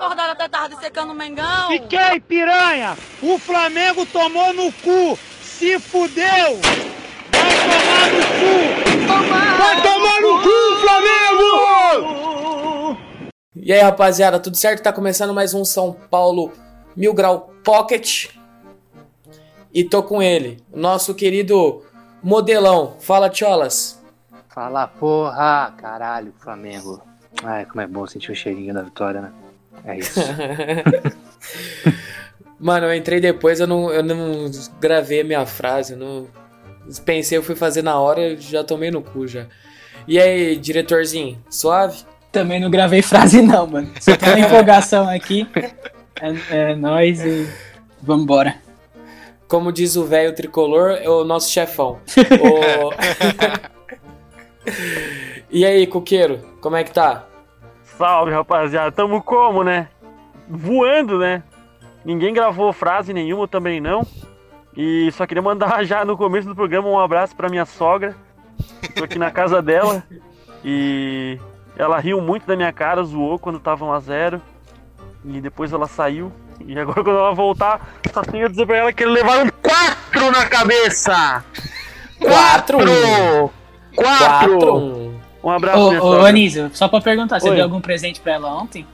acordado até tarde secando o Mengão? Fiquei, piranha! O Flamengo tomou no cu! Se fudeu! Vai tomar no cu! Vai tomar no cu, Flamengo! E aí, rapaziada, tudo certo? Tá começando mais um São Paulo Mil Grau Pocket. E tô com ele, o nosso querido modelão. Fala, Tcholas. Fala porra, caralho, Flamengo. Ai, como é bom sentir o cheirinho da vitória, né? É isso. Mano, eu entrei depois, eu não, eu não gravei a minha frase, eu não. Pensei, eu fui fazer na hora, já tomei no cu já. E aí, diretorzinho, suave? Também não gravei frase não, mano. Só tô na empolgação aqui. É, é nóis e vambora. Como diz o velho tricolor, é o nosso chefão. O- e aí, Coqueiro, como é que tá? Salve, rapaziada. Tamo como, né? Voando, né? Ninguém gravou frase nenhuma, também não. E só queria mandar já no começo do programa um abraço pra minha sogra. Tô aqui na casa dela. E ela riu muito da minha cara, zoou quando tava 1x0. E depois ela saiu. E agora quando ela voltar, só tenho a dizer pra ela que eles levaram 4 na cabeça! Quatro! Quatro! Quatro! um. Um abraço, Ô, minha ô sogra. Anísio, só pra perguntar, você Oi. deu algum presente pra ela ontem?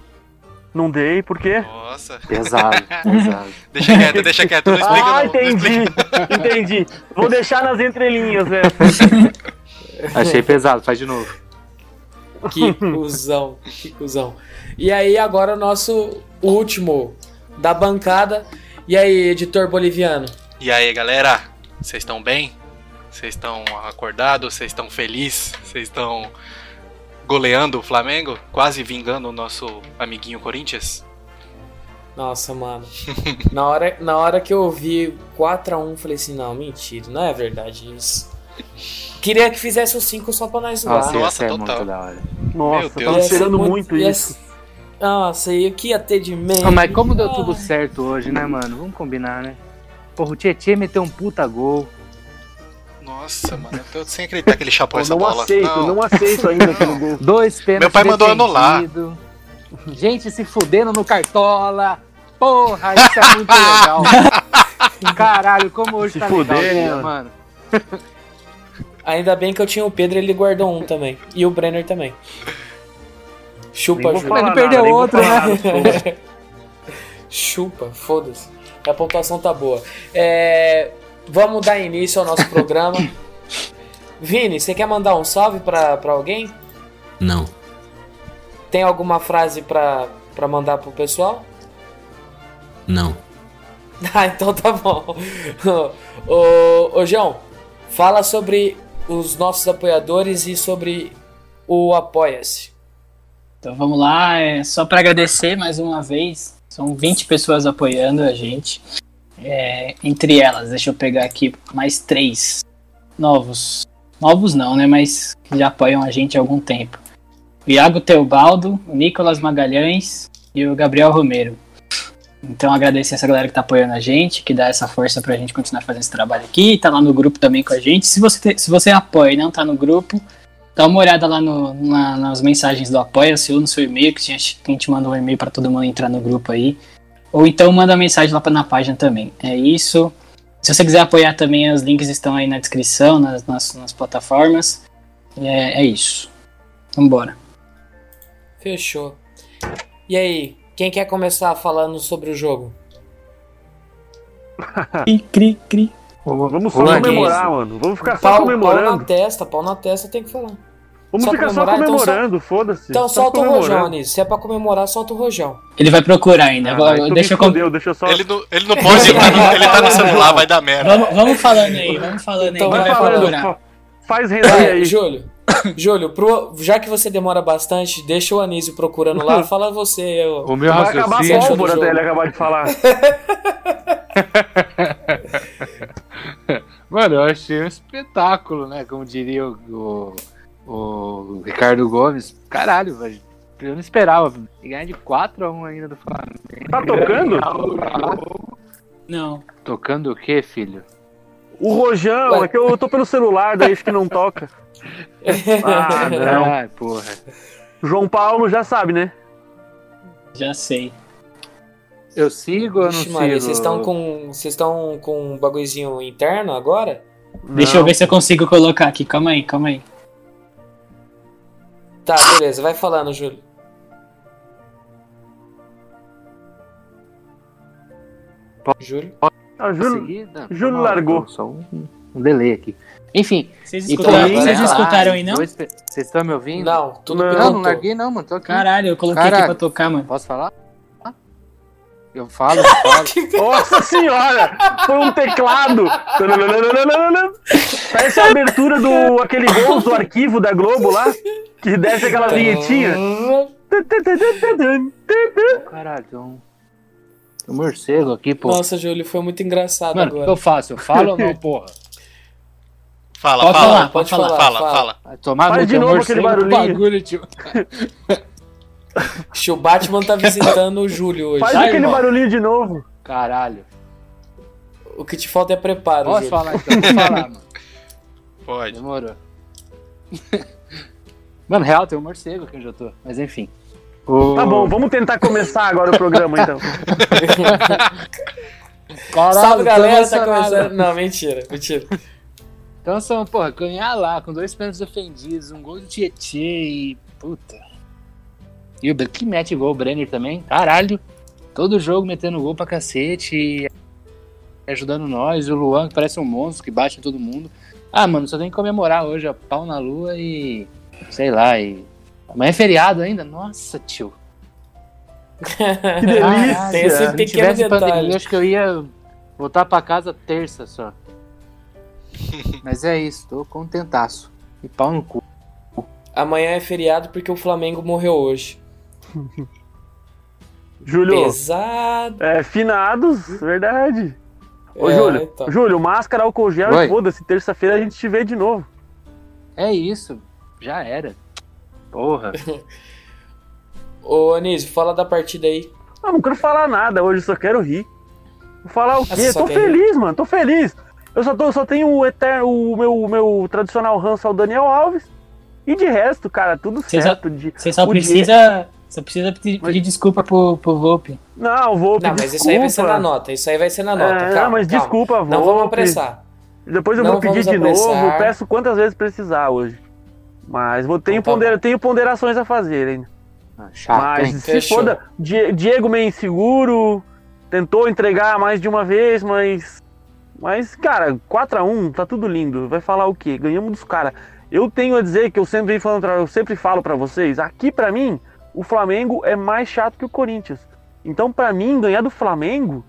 Não dei, por quê? Nossa, Pesado, pesado. deixa quieto, deixa quieto, não explica Ah, não, não entendi. explica. entendi. Vou deixar nas entrelinhas, né? Achei pesado, faz de novo. Que cuzão, que cuzão. E aí, agora o nosso último da bancada. E aí, editor boliviano? E aí, galera, vocês estão bem? Vocês estão acordados? Vocês estão felizes? Vocês estão goleando o Flamengo? Quase vingando o nosso amiguinho Corinthians? Nossa, mano. na, hora, na hora que eu vi 4x1, falei assim: não, mentira, não é verdade isso. Queria que fizesse o 5 só pra nós zoar. Nossa, Nossa, é total. muito da hora. Nossa, Meu eu Deus. tava esperando muito ia isso. Nossa, e o que ia ter de? Ah, mas como deu tudo certo hoje, né, mano? Vamos combinar, né? Porra, o Tietchan meteu um puta gol. Nossa, mano, eu tô sem acreditar que ele chapou essa não bola. aceito, não, aceito ainda aquele gol. Dois pênaltis Meu pai mandou anular. Gente se fudendo no cartola. Porra, isso é muito legal. Caralho, como hoje Se tá fuder, legal, né, mano. Ainda bem que eu tinha o Pedro ele guardou um também. E o Brenner também. Chupa, Júlio. Não perdeu nada, outro, né? nada. Chupa, foda-se. A pontuação tá boa. É, vamos dar início ao nosso programa. Vini, você quer mandar um salve pra, pra alguém? Não. Tem alguma frase pra, pra mandar pro pessoal? Não. Ah, então tá bom. ô, ô, João, fala sobre os nossos apoiadores e sobre o Apoia-se. Então vamos lá, é só pra agradecer mais uma vez. São 20 pessoas apoiando a gente. É, entre elas, deixa eu pegar aqui mais três novos. Novos não, né? Mas que já apoiam a gente há algum tempo. O Iago Teobaldo, o Nicolas Magalhães e o Gabriel Romero. Então agradecer essa galera que tá apoiando a gente, que dá essa força pra gente continuar fazendo esse trabalho aqui, tá lá no grupo também com a gente. Se você, te- se você apoia e não tá no grupo, dá uma olhada lá no- na- nas mensagens do Apoia-se ou no seu e-mail, que a gente, a gente manda um e-mail pra todo mundo entrar no grupo aí. Ou então manda mensagem lá na página também. É isso. Se você quiser apoiar também, os links estão aí na descrição, nas, nas, nas plataformas. É, é isso. Vambora. Fechou. E aí, quem quer começar falando sobre o jogo? Cri, cri, cri. Vamos só comemorar, mano. Vamos ficar só Pau, pau na comemorando. testa, pau na testa tem que falar. Vamos só ficar só comemorar, então só- comemorando, foda-se. Então solta o rojão nisso. Se é pra comemorar, solta o rojão. Ele vai procurar ainda. Ah, tu deixa eu com- fudeu, deixa eu só... Ele não, ele não pode, ele tá, no, ele tá no celular, vai dar merda. vamos, vamos falando aí, vamos falando aí. Então que vai vai falando, procurar. fa- Faz render Vai, aí. Júlio. Júlio, pro- já que você demora bastante, deixa o Anísio procurando lá. Fala você. eu- O meu Vai acabar a pólvora até ele acabar de falar. Mano, eu achei um espetáculo, né? Como diria o, o, o Ricardo Gomes. Caralho, velho. Eu não esperava. E ganhar de 4x1 ainda do Flamengo. Tá tocando? Não. Tocando o quê, filho? O Rojão, Ué. é que eu tô pelo celular, daí acho que não toca. Ah, não. Ai, porra. João Paulo já sabe, né? Já sei. Eu sigo ou eu não sigo? Maria, vocês estão com. Vocês estão com um bagulhozinho interno agora? Deixa eu ver se eu consigo colocar aqui. Calma aí, calma aí. Tá, beleza, vai falando, Júlio. Júlio? Ah, Júlio, Seguir? Não, Júlio largou. Só um, um delay aqui. Enfim. Vocês e escutaram, pra- vocês escutaram aí, não? Vocês estão me ouvindo? Não, tudo Não. Não, larguei não, mano. Tô aqui. Caralho, eu coloquei Caralho. aqui pra tocar, mano. Posso falar? Eu falo, eu falo. Nossa senhora! Foi um teclado! Parece a abertura do aquele gol do arquivo da Globo lá, que desce aquela vinhetinha. Caralho, um, morcego aqui, pô. Nossa, Júlio, foi muito engraçado Mano, o que agora. eu faço? Eu falo ou não, porra? Fala, Pode fala. falar, pode falar. Fala, fala. fala. Vai tomar Faz de novo morcego aquele barulhinho. bagulho, tio. Acho O Batman tá visitando o Júlio hoje. Faz Sai, aquele irmão. barulhinho de novo. Caralho. O que te falta é preparo, Posso Júlio. falar então? Vou falar, mano. Pode. Demorou. Mano, real, tem um morcego aqui onde eu tô. Mas enfim. O- Tá bom, vamos tentar começar agora o programa então. Caralho, Salve, galera, tá começando. Não, mentira, mentira. Então são, porra, ganhar lá com dois pênaltis defendidos, um gol do Tietê e. Puta. E o que mete gol, o Brenner também. Caralho. Todo jogo metendo gol pra cacete e ajudando nós. E o Luan, que parece um monstro, que bate em todo mundo. Ah, mano, só tem que comemorar hoje, ó. Pau na lua e. Sei lá, e. Amanhã é feriado ainda? Nossa, tio. Que delícia! Tem esse Se pequeno tivesse detalhe. pandemia, acho que eu ia voltar pra casa terça só. Mas é isso, tô contentaço. E pau no cu. Amanhã é feriado porque o Flamengo morreu hoje. Júlio, Pesado. é, finados, verdade. Ô, É, Júlio, então. Júlio, máscara, álcool gel Oi. e foda-se. Terça-feira a gente te vê de novo. É isso, já era. Porra. Ô, Anísio, fala da partida aí. Eu não quero falar nada hoje, só quero rir. Vou falar o quê? só Tô feliz, mano, tô feliz. Eu só, tô, só tenho o eterno, o meu, o meu tradicional ranço ao Daniel Alves. E de resto, cara, tudo Você só- certo. De, Você só o precisa. Você precisa pedir, pedir desculpa pro, pro Volpe. Não, vou Não, mas isso aí vai ser na nota. Isso aí vai ser na nota. É, calma, não, mas calma. desculpa, Não Volpe. vamos apressar. Depois eu Não vou pedir de apressar. novo. Peço quantas vezes precisar hoje. Mas vou, tenho, Então tá tenho ponderações a fazer ainda. Ah, Chato, Mas hein? se Fechou. foda, Die- Diego meio inseguro, tentou entregar mais de uma vez, mas. Mas, cara, 4x1, tá tudo lindo. Vai falar o quê? Ganhamos dos caras. Eu tenho a dizer que eu sempre venho falando, pra- eu sempre falo pra vocês, aqui pra mim, o Flamengo é mais chato que o Corinthians. Então, pra mim, ganhar do Flamengo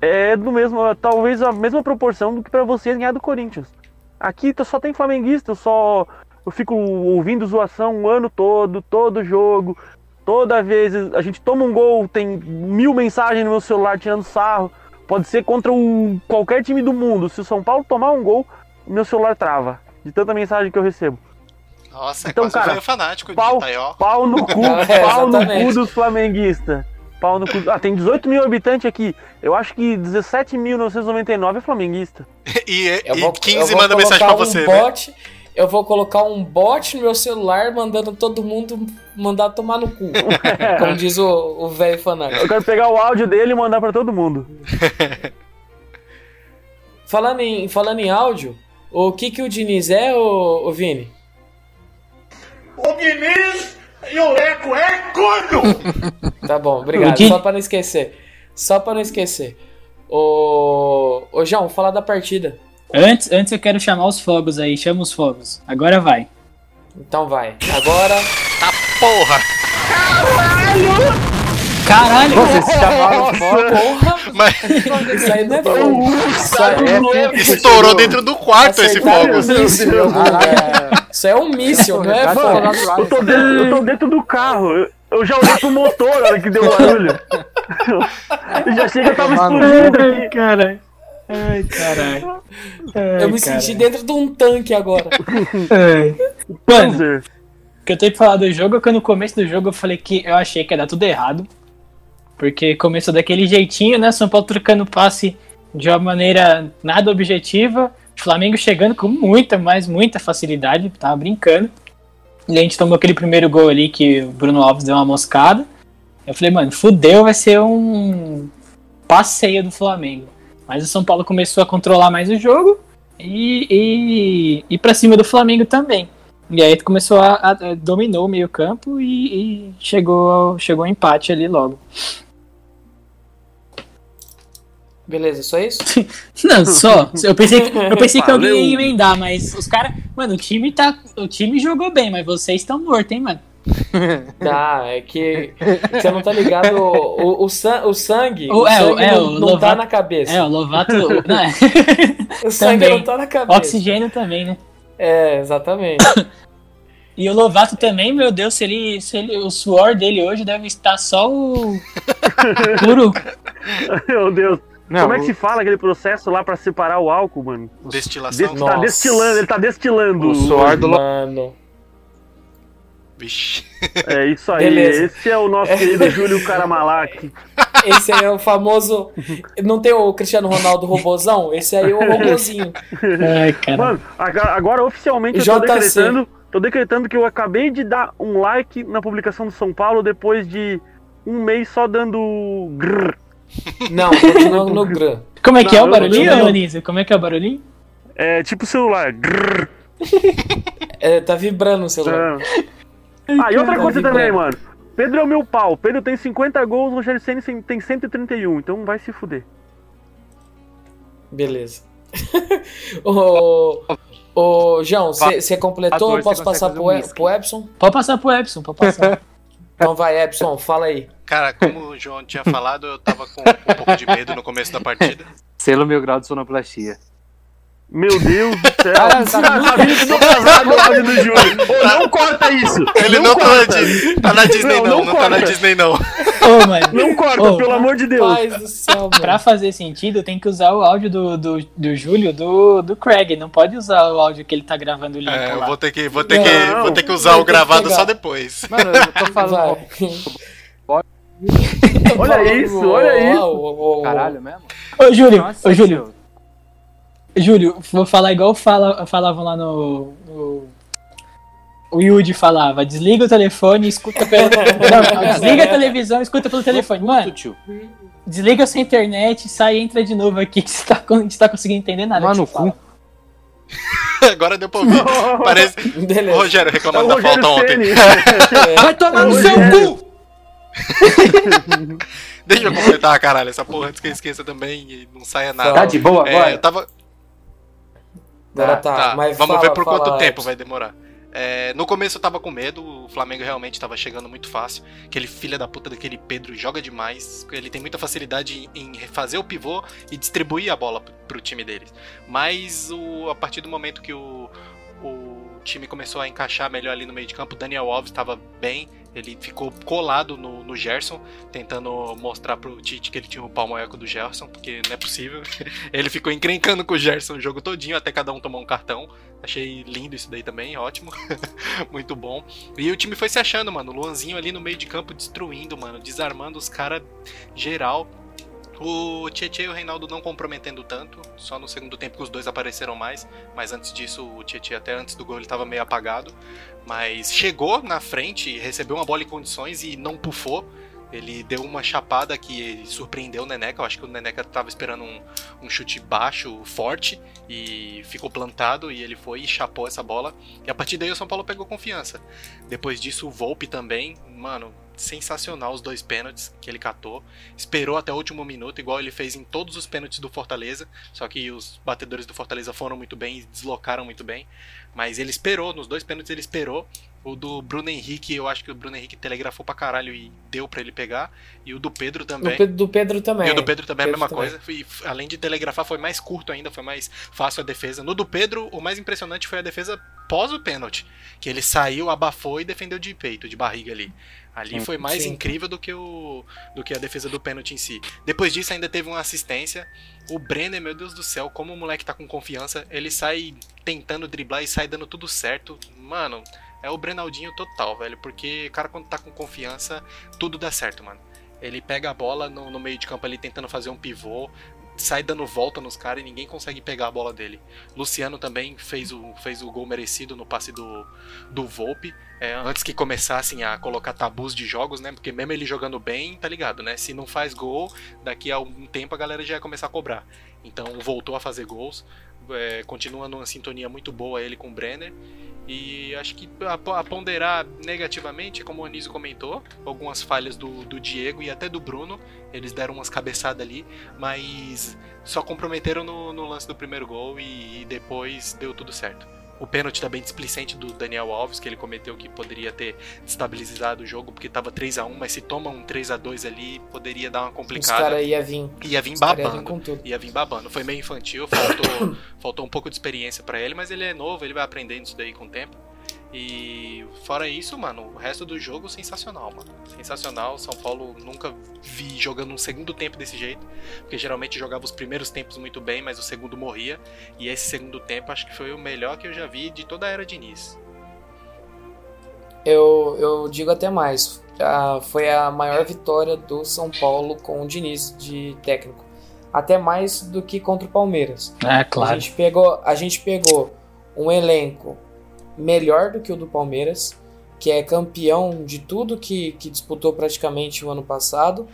é do mesmo, talvez a mesma proporção do que pra vocês ganhar do Corinthians. Aqui tá- só tem flamenguista, eu só eu fico ouvindo zoação o ano todo, todo jogo. Toda vez a gente toma um gol, tem mil mensagens no meu celular tirando sarro. Pode ser contra um, qualquer time do mundo. Se o São Paulo tomar um gol, o meu celular trava. De tanta mensagem que eu recebo. Nossa, é Então, quase cara, um velho fanático de pau- Itaió. Pau no cu, É, pau no cu dos flamenguistas. Pau no cu. Ah, tem 18 mil habitantes aqui. Eu acho que 17.999 é flamenguista. E, Eu e vou, 15 eu vou manda mensagem pra colocar você, um né? bot, Eu vou colocar um bot no meu celular mandando todo mundo mandar tomar no cu. Como diz o o velho fanático. Eu quero pegar o áudio dele e mandar pra todo mundo. Falando em, falando em áudio, o que que o Diniz é, ô, ô Vini? O Diniz e o Leco é corno! Tá bom, obrigado. Só pra não esquecer. Só pra não esquecer. Ô, ô João, fala da partida. Antes, antes eu quero chamar os fogos aí, chama os fogos. Agora vai. Então vai. Agora. Tá porra! Caralho! Vocês chamaram fogo. Porra! Mas Isso aí não é fogo. Isso aí É, estourou dentro do quarto esse Acertaram fogo. isso em algum lugar. Isso é um míssil, não é? Do Eu tô dentro, eu tô dentro do carro. Eu, eu já olhei pro motor na hora que deu barulho. Eu já chega, eu tava explodindo aqui. Caralho. Ai, caralho. Eu me senti dentro de um tanque agora. Mano, Panzer. o que eu tenho que falar do jogo é que no começo do jogo eu falei que eu achei que ia dar tudo errado. Porque começou daquele jeitinho, né? São Paulo trocando passe de uma maneira nada objetiva. O Flamengo chegando com muita, mas muita facilidade. Tava brincando. E a gente tomou aquele primeiro gol ali que o Bruno Alves deu uma moscada. Eu falei, mano, fudeu, vai ser um passeio do Flamengo. Mas o São Paulo começou a controlar mais o jogo e, e, e pra cima do Flamengo também. E aí começou a, a- dominou o meio campo e, e chegou chegou ao empate ali logo. Beleza, só isso? Não, só. Eu pensei, que- eu pensei que alguém ia emendar, mas os caras. Mano, o time tá. O time jogou bem, mas vocês estão mortos, hein, mano? Ah, é que você não tá ligado. O, o, o, san- o sangue, O- o é, sangue é, não, o não tá Lovato- na cabeça. É, o Lovato. não, é. o sangue também. não tá na cabeça. Oxigênio também, né? É, exatamente. E o Lovato também, meu Deus, se ele, se ele. O suor dele hoje deve estar só o. Puro. Meu Deus. Não, Como é que o- se fala aquele processo lá pra separar o álcool, mano? Destilação. Des- tá destilando, ele tá destilando. O suor do Mano. Vixe. É isso aí. Beleza. Esse é o nosso querido Júlio Caramalak. Esse aí é o famoso. Não tem o Cristiano Ronaldo robozão? Esse aí é o robozinho. Ai, cara. Mano, agora, agora oficialmente eu tô decretando, tô decretando que eu acabei de dar um like na publicação do São Paulo depois de um mês só dando grrr. Não, continua no Gran. Como é que é Não, o eu- barulhinho, eu- Anísio? Como é que é o barulhinho? É tipo celular. grrr. É, tá vibrando o celular. Ah, e outra Tá coisa também, vibrando. mano. Pedro é o meu pau. Pedro tem 50 gols, o Rogério Senna tem 131, então vai se fuder. Beleza. Ô, ô, João, você completou? Posso passar pro, pro Epson? Pode passar pro Epson, pode passar. Então vai, Epson, fala aí. Cara, como o João tinha falado, eu tava com um pouco de medo no começo da partida. Selo mil grau de sonoplastia. Meu Deus do céu. Caralho, tá tá, tá vindo tudo atrasado o áudio do Júlio. Não corta isso. Ele não, tá, na. Disney, tá na Disney, Não, não, não não, tá na. Disney, não. Ô, mano. Não corta, Ô, pelo amor de Deus. Paz do céu, mano. Pra fazer sentido, tem que usar o áudio do, do, do Júlio do, do Craig. Não pode usar o áudio que ele tá gravando link É, eu vou ter que, vou ter Não, que, vou ter que usar o gravado só depois. Mano, eu tô falando. Olha isso, olha isso. Caralho mesmo? Ô, Júlio, Nossa, ô, Júlio, seu. Júlio, vou falar igual fala, falavam lá no, no- O Yudi falava, desliga o telefone e escuta pelo. Não, desliga a televisão e escuta pelo telefone. Mano, tio. desliga a sua internet, sai e entra de novo aqui que você tá, gente tá conseguindo entender nada. Mano, você fala. Agora deu pra ouvir. Parece. O. Rogério É reclamando da Rogério falta ontem. Vai tomar no Ô, seu cu! Deixa eu completar, caralho, essa porra antes que eu esqueça também e não saia nada. Tá de boa É, eu tava. Agora tá, Tá, mas vamos fala, ver por fala, quanto tempo Epson. vai demorar. É, no começo eu tava com medo, o Flamengo realmente tava chegando muito fácil. Aquele filho da puta daquele Pedro joga demais. Ele tem muita facilidade em em fazer o pivô e distribuir a bola pro- time deles. Mas o, a partir do momento que o, o time começou a encaixar melhor ali no meio de campo, o Daniel Alves estava bem. Ele ficou colado no, no Gerson, tentando mostrar pro Tite que ele tinha o palmo-eco do Gerson, porque não é possível. Ele ficou encrencando com o Gerson o jogo todinho, até cada um tomar um cartão. Achei lindo isso daí também, ótimo. Muito bom. E o time foi se achando, mano. O Luanzinho ali no meio de campo destruindo, mano. Desarmando os caras geral. O Tietchan e o Reinaldo não comprometendo tanto. Só no segundo tempo que os dois apareceram mais. Mas antes disso, o Tietchan até antes do gol ele tava meio apagado. Mas chegou na frente, recebeu uma bola em condições e não pufou. Ele deu uma chapada que surpreendeu o Neneca. Eu acho que o Neneca tava esperando um, um chute baixo, forte, e ficou plantado. E ele foi e chapou essa bola. E a partir daí o São Paulo pegou confiança. Depois disso, o Volpe também, mano, sensacional os dois pênaltis que ele catou. Esperou até o último minuto, igual ele fez em todos os pênaltis do Fortaleza. Só que os batedores do Fortaleza foram muito bem e deslocaram muito bem. Mas ele esperou, nos dois pênaltis ele esperou. O do Bruno Henrique, eu acho que o Bruno Henrique telegrafou pra caralho e deu pra ele pegar. E o do Pedro Do também. Pedro, do Pedro também. E o do Pedro também é a Pedro mesma também. coisa. E, além de telegrafar, foi mais curto ainda, foi mais fácil a defesa. No do Pedro, o mais impressionante foi a defesa pós o pênalti. Que ele saiu, abafou e defendeu de peito, de barriga ali. Ali foi mais Sim. incrível do que, o, do que a defesa do pênalti em si. Depois disso, ainda teve uma assistência. O Brenner, meu Deus do céu, como o moleque tá com confiança, ele sai tentando driblar e sai dando tudo certo. Mano, é o Brenaldinho total, velho. Porque o cara, quando tá com confiança, tudo dá certo, mano. Ele pega a bola no, no meio de campo ali tentando fazer um pivô, sai dando volta nos caras e ninguém consegue pegar a bola dele. Luciano também fez o, fez o gol merecido no passe do, do Volpe. é, antes que começassem a colocar tabus de jogos, né? Porque mesmo ele jogando bem, tá ligado, né? Se não faz gol, daqui a um tempo a galera já ia começar a cobrar. Então voltou a fazer gols. É, continua numa sintonia muito boa ele com o Brenner. E acho que a, a ponderar negativamente, como o Anísio comentou, algumas falhas do, do Diego e até do Bruno. Eles deram umas cabeçadas ali, mas só comprometeram no, no lance do primeiro gol e, e depois deu tudo certo. O pênalti também displicente do Daniel Alves, que ele cometeu que poderia ter estabilizado o jogo, porque tava 3 a 1 mas se toma um 3 a 2 ali, poderia dar uma Os complicada. caras iam vir. Ia vir Os babando. com tudo. Ia vir babando. Foi meio infantil, faltou, faltou um pouco de experiência pra ele, mas ele é novo, ele vai aprendendo isso daí com o tempo. E fora isso, mano, o resto do jogo sensacional, mano. Sensacional. São Paulo nunca vi jogando um segundo tempo desse jeito, porque geralmente jogava os primeiros tempos muito bem, mas o segundo morria. E esse segundo tempo acho que foi o melhor que eu já vi de toda a era de Diniz. Eu, eu digo até mais. Ah, foi a maior vitória do São Paulo com o Diniz de técnico. Até mais do que contra o Palmeiras. É, A claro. gente pegou, a gente pegou um elenco melhor do que o do Palmeiras, que é campeão de tudo que, que disputou praticamente o ano passado,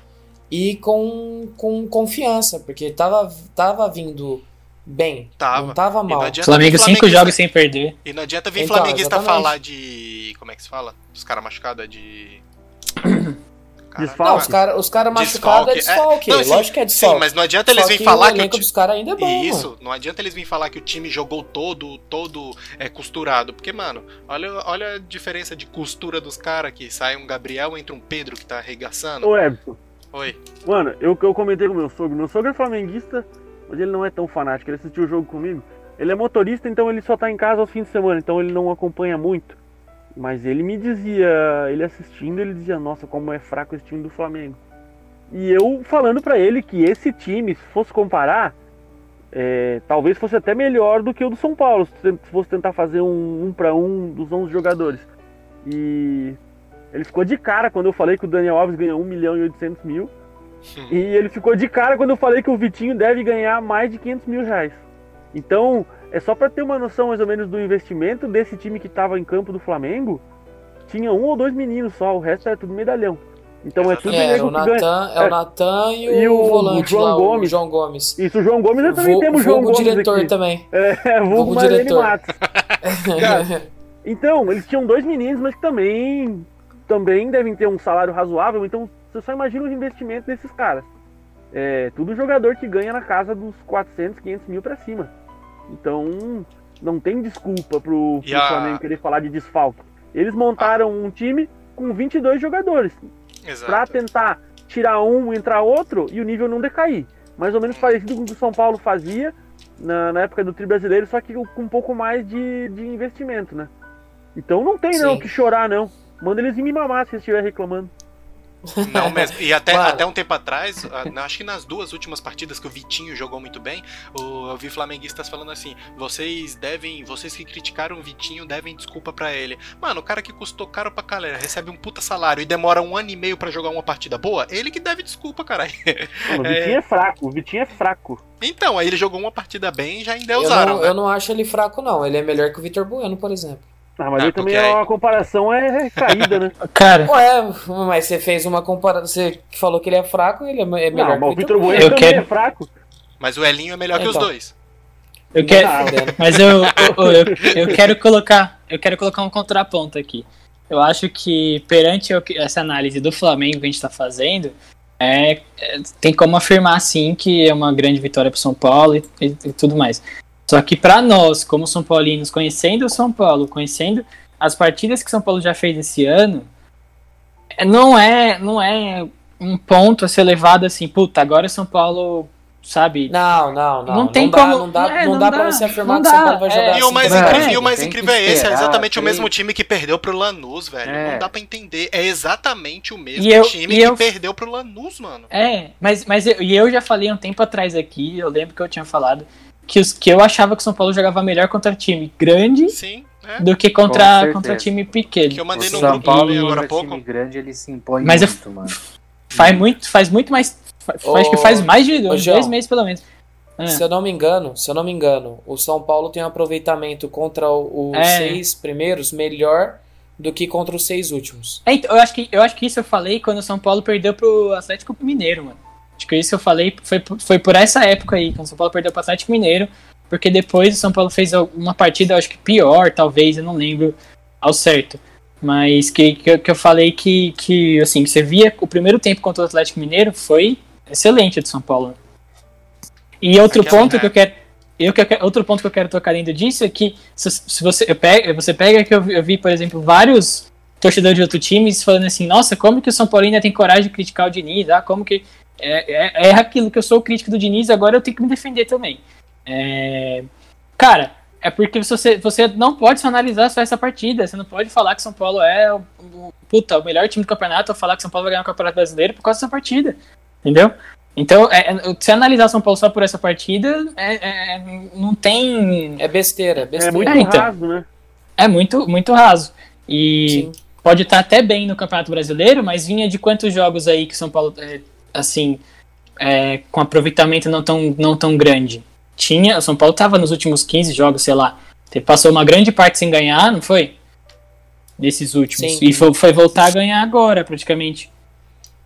e com, com confiança, porque tava, tava vindo bem, Tava. não tava não mal. adianta Flamengo cinco jogos sem perder. E não adianta vir Então, flamenguista exatamente. falar de. Como é que se fala? Dos caras machucados, é de. Desfalque. Não, os caras os cara machucados é Desfalque, é. desfalque, Não, sim, lógico que é desfalque. Sim, mas não adianta eles virem falar o que o elenco ti- dos caras ainda é bom, Isso, mano. não adianta eles virem falar que o time jogou todo, todo é, costurado. Porque, mano, olha, olha a diferença de costura dos caras que sai um Gabriel, entra um Pedro que tá arregaçando. Ô, Ebson, Oi. mano, eu, eu comentei com meu sogro. Meu sogro é flamenguista, mas ele não é tão fanático. Ele assistiu o jogo comigo. Ele é motorista, então ele só tá em casa aos fins de semana, então ele não acompanha muito. Mas ele me dizia, ele assistindo, ele dizia, nossa, como é fraco esse time do Flamengo. E eu falando pra ele que esse time, se fosse comparar, é, talvez fosse até melhor do que o do São Paulo, se fosse tentar fazer um um para um dos 11 jogadores. E ele ficou de cara quando eu falei que o Daniel Alves ganhou 1 milhão e 800 mil. E ele ficou de cara quando eu falei que o Vitinho deve ganhar mais de 500 mil reais. Então, é só pra ter uma noção mais ou menos do investimento desse time que tava em campo do Flamengo. Tinha um ou dois meninos só, o resto era tudo medalhão. Então é tudo É, o. Natan, é o É. Natan e, E o, o volante João lá, Gomes. o João Gomes. Isso, o João Gomes, nós também Vo- temos o João Gomes diretor aqui. também. É, vulgo Vulgo diretor. Matos. Cara, então, eles tinham dois meninos, mas que também, também devem ter um salário razoável. Então, você só imagina os investimentos desses caras. É, tudo jogador que ganha na casa dos 400, 500 mil pra cima. Então, não tem desculpa pro, pro a- Flamengo querer falar de desfalque. Eles montaram um time com 22 jogadores Exato. pra tentar tirar um, entrar outro e o nível não decair. Mais ou menos parecido com o que o São Paulo fazia na, na época do tri brasileiro, só que com um pouco mais de, de investimento, né? Então não tem não Sim. que chorar, não. Manda eles me mamar se eles estiverem reclamando. Não mesmo. E até, Mano. até um tempo atrás, ah, na- acho que nas duas últimas partidas que o Vitinho jogou muito bem, o- eu vi flamenguistas falando assim: vocês devem, vocês que criticaram o Vitinho devem desculpa pra ele. Mano, o cara que custou caro pra galera, recebe um puta salário e demora um ano e meio pra jogar uma partida boa, ele que deve desculpa, caralho. O É. Vitinho é fraco, o Vitinho é fraco. Então, aí ele jogou uma partida bem e já Eu endeusaram, não, né? eu não acho ele fraco, não. Ele é melhor que o Vitor Bueno, por exemplo. Ah, mas Ah, aí também porque aí- a comparação é caída, né? Cara, Ué, mas você fez uma comparação. Você falou que ele é fraco, ele é é melhor não, que o o Vitor Bueno Eu também quero- é fraco. Mas o Elinho é melhor que os Então. dois. eu quero. Mas eu, eu, eu, eu quero colocar. Eu quero colocar um contraponto aqui. Eu acho que perante essa análise do Flamengo que a gente está fazendo, é, é, tem como afirmar sim que é uma grande vitória para São Paulo e, e- e tudo mais. Só que para nós, como São Paulinos, conhecendo o São Paulo, conhecendo as partidas que São Paulo já fez esse ano é, não é, não é um ponto a ser levado assim, puta, agora São Paulo, sabe? Não, não, não. Não tem dá, como- Não dá, é, não não dá dá, pra você afirmar não que o São Paulo vai é. jogar E o assim. mais, É, incrível, e o mais incrível é esse, é esperar, exatamente o tem- mesmo time que perdeu pro Lanús, velho. É. Não dá pra entender. É exatamente o mesmo eu- time que eu- perdeu pro Lanús, mano. É, mas, mas eu, e eu já falei um tempo atrás aqui, eu lembro que eu tinha falado que, os, que eu achava que o São Paulo jogava melhor contra time grande Sim, é. do que contra, contra time pequeno. Que eu O mandei no São grupo Paulo agora há contra pouco. time grande, ele se impõe Mas eu- muito, mano. Faz muito, faz muito mais. fa- Ô, acho que faz mais de João. dois meses, pelo menos. Ah, Se eu não me engano, se eu não me engano, o São Paulo tem um aproveitamento contra o- os É. seis primeiros melhor do que contra os seis últimos. É, então, eu, acho que, eu acho que isso eu falei quando o São Paulo perdeu pro Atlético Mineiro, mano. Acho que isso que eu falei foi, por- foi por essa época aí, quando o São Paulo perdeu pro Atlético Mineiro, porque depois o São Paulo fez uma partida, acho que pior, talvez, eu não lembro ao certo. Mas que, que, eu- que eu falei que, que, assim, que você via o primeiro tempo contra o Atlético Mineiro foi excelente do São Paulo. E outro Aquela- ponto que é. eu quero. Eu, que eu outro ponto que eu quero tocar dentro disso é que se, se você, eu pega, você pega que eu, vi- eu vi, por exemplo, vários torcedores de outro times falando assim, nossa, como que o São Paulo ainda tem coragem de criticar o Diniz? Ah, como que. É, é, é aquilo que eu sou crítico do Diniz, agora eu tenho que me defender também. É, cara, é porque você, você não pode só analisar só essa partida. Você não pode falar que São Paulo é o, o- puta, o melhor time do campeonato ou falar que São Paulo vai ganhar o Campeonato Brasileiro por causa dessa partida. Entendeu? Então, é, é, se analisar São Paulo só por essa partida, é, é, não tem. É besteira, é É besteira. muito É, então. raso, né? É muito, muito raso. E Sim. pode estar até bem no Campeonato Brasileiro, mas vinha de quantos jogos aí que São Paulo, é, assim, é, com aproveitamento não tão, não tão grande? Tinha, o São Paulo tava nos últimos 15 jogos, sei lá. Passou uma grande parte sem ganhar, não foi? Nesses últimos. Sim. E foi, foi voltar a ganhar agora, praticamente.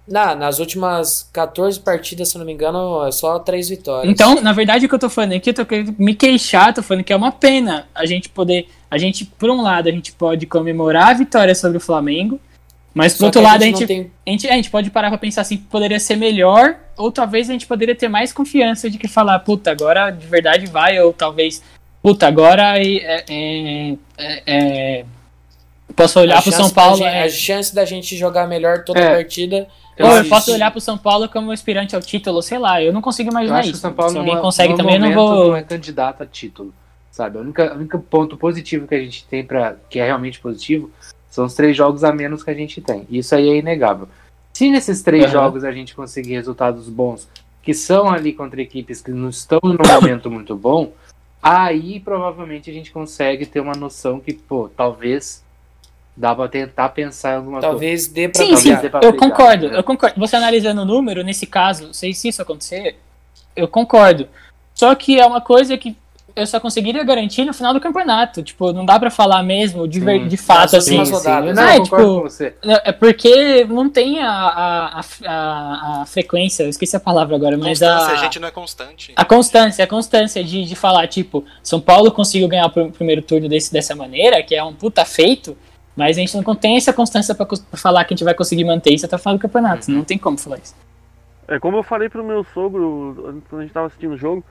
Na, nas últimas 14 partidas, se não me engano, é só três vitórias. Então, na verdade, o que eu tô falando aqui, eu tô querendo me queixar, tô falando que é uma pena a gente poder. A gente, por um lado, a gente pode comemorar a vitória sobre o Flamengo, mas por Só outro lado, a não gente, tem- a, gente, a gente pode parar pra pensar assim, que poderia ser melhor, ou talvez a gente poderia ter mais confiança de que falar, puta, agora de verdade vai, ou talvez, puta, agora é, é, é, é, posso olhar a pro São Paulo. gente- é, A chance da gente jogar melhor toda É. a partida. ou eu posso olhar pro São Paulo como aspirante ao título, sei lá, eu não consigo Eu imaginar acho que o isso. São Paulo Se alguém é- consegue no também, eu não vou. não é candidato a título, sabe? O único, o único ponto positivo que a gente tem para que é realmente positivo são os três jogos a menos que a gente tem. Isso aí é inegável. Se nesses três Aham. jogos a gente conseguir resultados bons, que são ali contra equipes que não estão num momento muito bom, aí provavelmente a gente consegue ter uma noção que, pô, talvez dá pra tentar pensar em alguma coisa. Talvez dê pra Sim, Talvez sim, dê pra eu brigar, concordo, né? eu concordo. Você analisando o número, nesse caso, sei se isso acontecer, eu concordo. Só que é uma coisa que eu só conseguiria garantir no final do campeonato. Tipo, não dá pra falar mesmo de, Sim. de fato, assim. eu Não, não, é, tipo, É porque não tem a, a, a, a- frequência, eu esqueci a palavra agora, mas Constância, a, a gente não é constante. a constância, a constância de, de falar, tipo, São Paulo conseguiu ganhar o pr- primeiro turno desse, dessa maneira, que é um puta feito, mas a gente não tem essa constância pra falar que a gente vai conseguir manter isso até o final do campeonato. Não tem como falar isso. É como eu falei pro meu sogro quando a gente tava assistindo o jogo,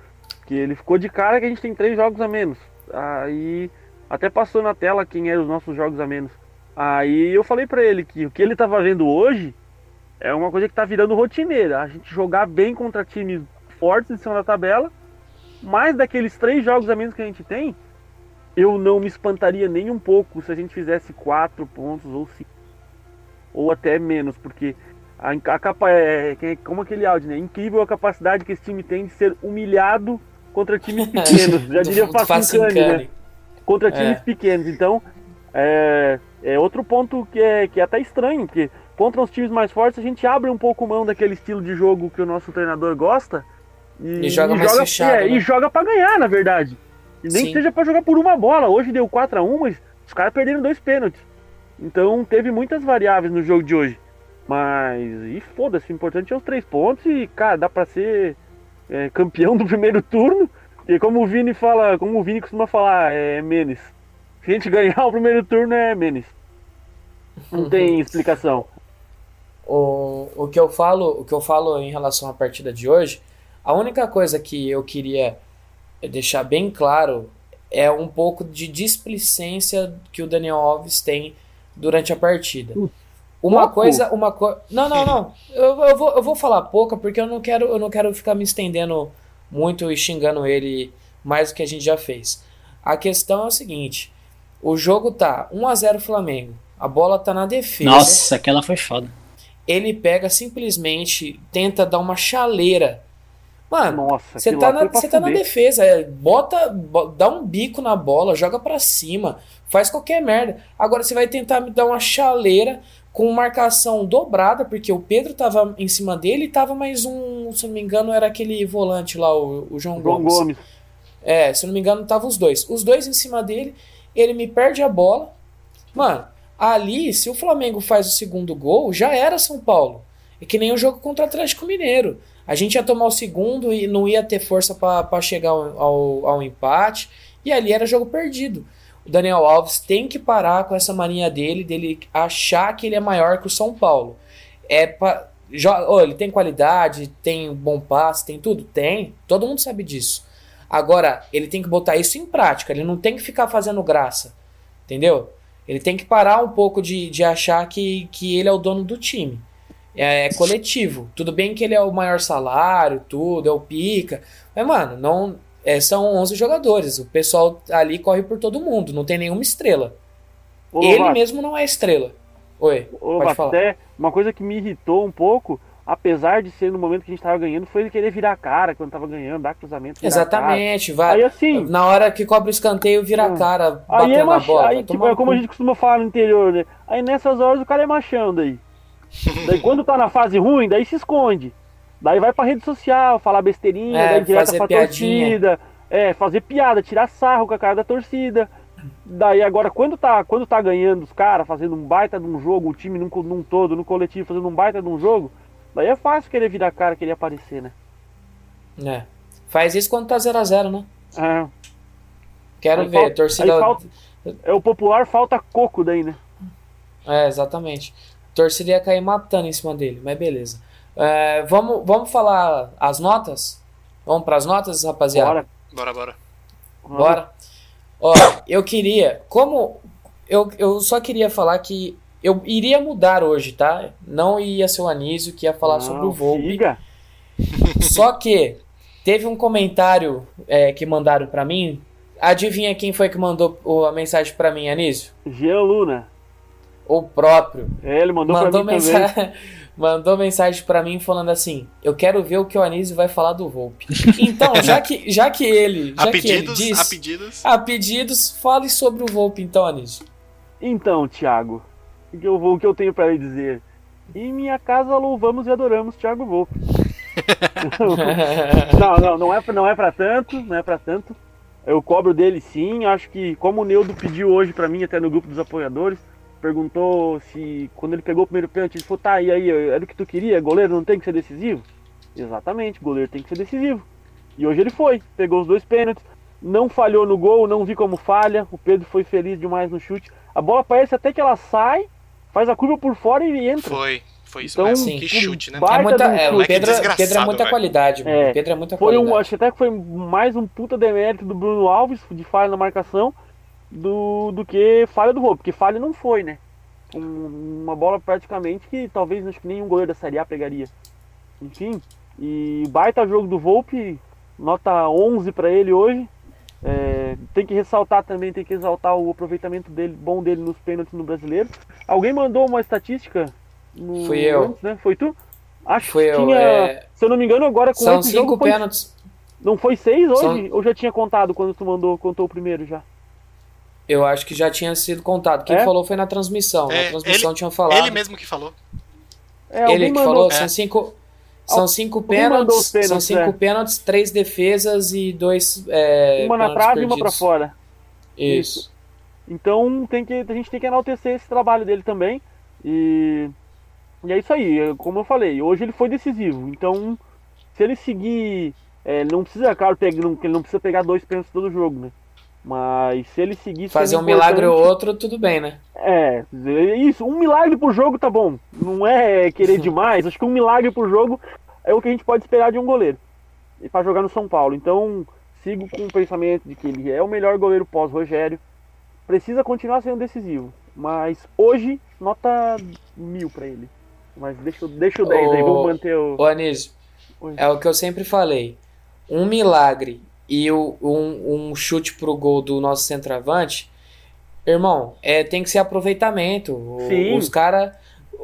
que ele ficou de cara que a gente tem três jogos a menos. Aí até passou na tela quem eram os nossos jogos a menos. Aí eu falei pra ele que o que ele tava vendo hoje é uma coisa que tá virando rotineira. A gente jogar bem contra times fortes em cima da tabela, mas daqueles três jogos a menos que a gente tem, eu não me espantaria nem um pouco se a gente fizesse quatro pontos ou cinco. Ou até menos, porque a, a capa é, que é como aquele áudio, né? Incrível a capacidade que esse time tem de ser humilhado contra times pequenos. Já diria Facincani, né? Contra times É. pequenos. Então, é, é outro ponto que é, que é até estranho, porque contra os times mais fortes a gente abre um pouco mão daquele estilo de jogo que o nosso treinador gosta. E, E joga mais fechado, é, né? E joga pra ganhar, na verdade. E nem Sim. que seja pra jogar por uma bola. Hoje deu 4 a 1 mas os caras perderam dois pênaltis. Então teve muitas variáveis no jogo de hoje. Mas, e foda-se, o importante é os três pontos e, cara, dá pra ser é, campeão do primeiro turno. E como o Vini fala, como o Vini costuma falar, é menos. Se a gente ganhar o primeiro turno é menos. Não tem explicação. O, o que eu falo, o que eu falo em relação à partida de hoje, a única coisa que eu queria deixar bem claro é um pouco de displicência que o Daniel Alves tem durante a partida. Uma pouco? coisa, uma coisa. Não, não, não. Eu, eu, vou, eu vou falar pouca porque eu não quero, eu não quero ficar me estendendo muito e xingando ele mais do que a gente já fez. A questão é o seguinte: o jogo tá 1 a 0 Flamengo. A bola tá na defesa. Nossa, aquela foi foda. Ele pega simplesmente tenta dar uma chaleira. Mano, Nossa, você tá, na, tá na defesa, é, bota, bo- dá um bico na bola, joga pra cima, faz qualquer merda. Agora você vai tentar me dar uma chaleira com marcação dobrada, porque o Pedro tava em cima dele e tava mais um, se não me engano, era aquele volante lá, o, o João, João Gomes. Gomes. É, se não me engano, tava os dois. Os dois em cima dele, ele me perde a bola. Mano, ali, se o Flamengo faz o segundo gol, já era São Paulo. É que nem o jogo contra o Atlético Mineiro. A gente ia tomar o segundo e não ia ter força para chegar ao, ao, ao empate. E ali era jogo perdido. O Daniel Alves tem que parar com essa mania dele, dele achar que ele é maior que o São Paulo. É pra, ô, ele tem qualidade, tem bom passe, tem tudo? Tem. Todo mundo sabe disso. Agora, ele tem que botar isso em prática. Ele não tem que ficar fazendo graça. Entendeu? Ele tem que parar um pouco de, de achar que, que ele é o dono do time. É, é coletivo. Tudo bem que ele é o maior salário, tudo, é o pica. Mas, mano, não, é, são 11 jogadores. O pessoal ali corre por todo mundo. Não tem nenhuma estrela. Ô, ele Lovato, mesmo não é estrela. Oi, ô, pode Lovato, falar. até uma coisa que me irritou um pouco, apesar de ser no momento que a gente tava ganhando, foi ele querer virar a cara quando tava ganhando, dar cruzamento. a Exatamente. cara. Vai, Aí assim, na hora que cobra o escanteio, vira a Hum. cara, aí batendo é na mach... bola. aí, tipo, é como a gente costuma falar no interior, né? Aí nessas horas o cara é machão daí. daí quando tá na fase ruim, daí se esconde. Daí vai pra rede social, falar besteirinha, É, daí direta pra piadinha. torcida. É, fazer piada, tirar sarro com a cara da torcida. Daí agora, quando tá, quando tá ganhando os caras, fazendo um baita de um jogo, o time num, num todo, no coletivo, fazendo um baita de um jogo, daí é fácil querer virar a cara, querer aparecer, né? É. Faz isso quando tá 0x0, né? É, Quero Aí ver, falta- torcida. falta- é o popular falta coco daí, né? É, exatamente. Torcida ia cair matando em cima dele, mas beleza. É, vamos, vamos falar as notas? Vamos pras notas, rapaziada? Bora. Bora, bora. Bora. Ó, eu queria, como eu, eu só queria falar que eu iria mudar hoje, tá? Não ia ser o Anísio que ia falar Não, sobre o Volpe. siga. Só que teve um comentário é, que mandaram pra mim. Adivinha quem foi que mandou a mensagem pra mim, Anísio? Jean Luna. O próprio. É, ele mandou, mandou, pra mim também. mandou mensagem pra mim falando assim: Eu quero ver o que o Anísio vai falar do Volpe. Então, já que, já que ele, já A que ele disse, a pedidos. a pedidos, fale sobre o Volpe, então, Anísio. Então, Thiago, o que eu, vou, o que eu tenho pra lhe dizer? Em minha casa louvamos e adoramos Thiago Volpe. não, não, não é, pra- não é pra tanto, não é pra tanto. Eu cobro dele sim, acho que como o Neudo pediu hoje pra mim, até no grupo dos apoiadores, perguntou se quando ele pegou o primeiro pênalti, ele falou, tá, e aí, era o que tu queria? Goleiro não tem que ser decisivo? Exatamente, goleiro tem que ser decisivo. E hoje ele foi, pegou os dois pênaltis, não falhou no gol, não vi como falha, o Pedro foi feliz demais no chute. A bola parece até que ela sai, faz a curva por fora e entra. Foi, foi isso Então, mesmo. Que chute, né? É muita, um é, o Pedro, desgraçado, Pedro é muita velho. qualidade, mano. É, Pedro é muita Foi um, qualidade. acho até que foi mais um puta demérito do Bruno Alves, de falha na marcação, do, do que falha do Roupa, porque falha não foi, né? Um- uma bola praticamente que talvez acho que nenhum goleiro da Série A pegaria. Enfim, e baita jogo do Volpe, nota 11 pra ele hoje. É, tem que ressaltar também, tem que exaltar o aproveitamento dele, bom dele nos pênaltis no brasileiro. Alguém mandou uma estatística no, Fui eu. antes, né? Foi tu? Acho Foi que eu, tinha, é, se eu não me engano, agora com São cinco foi pênaltis. não foi seis hoje? São- Ou já tinha contado quando tu mandou, contou o primeiro já? Eu acho que já tinha sido contado. Quem É? falou foi na transmissão. É, na transmissão ele- tinha falado. Ele mesmo que falou. É, Ele que mandou. falou, É. são cinco. São cinco pênaltis, pênaltis, são cinco é. pênaltis, três defesas e dois. É, uma na trave e uma pra perdidos. fora. Isso. Então tem que, a gente tem que enaltecer esse trabalho dele também. E, e é isso aí, é como eu falei, hoje ele foi decisivo. Então, se ele seguir. é, não precisa, claro, pegar, não, ele não precisa pegar dois pênaltis todo jogo, né? Mas se ele seguir. Fazer um milagre ou outro, tudo bem, né? É, isso, um milagre por jogo tá bom. Não é querer demais. Acho que um milagre por jogo é o que a gente pode esperar de um goleiro. E para jogar no São Paulo. Então, sigo com o pensamento de que ele é o melhor goleiro pós-Rogério. Precisa continuar sendo decisivo. Mas hoje, nota mil pra ele. Mas deixa, o- deixa o 10 aí, vamos manter o. Ô Anísio, Oi. é o que eu sempre falei. Um milagre e o- um, um chute pro gol do nosso centroavante, irmão, é, tem que ser aproveitamento. O- Sim. Os caras.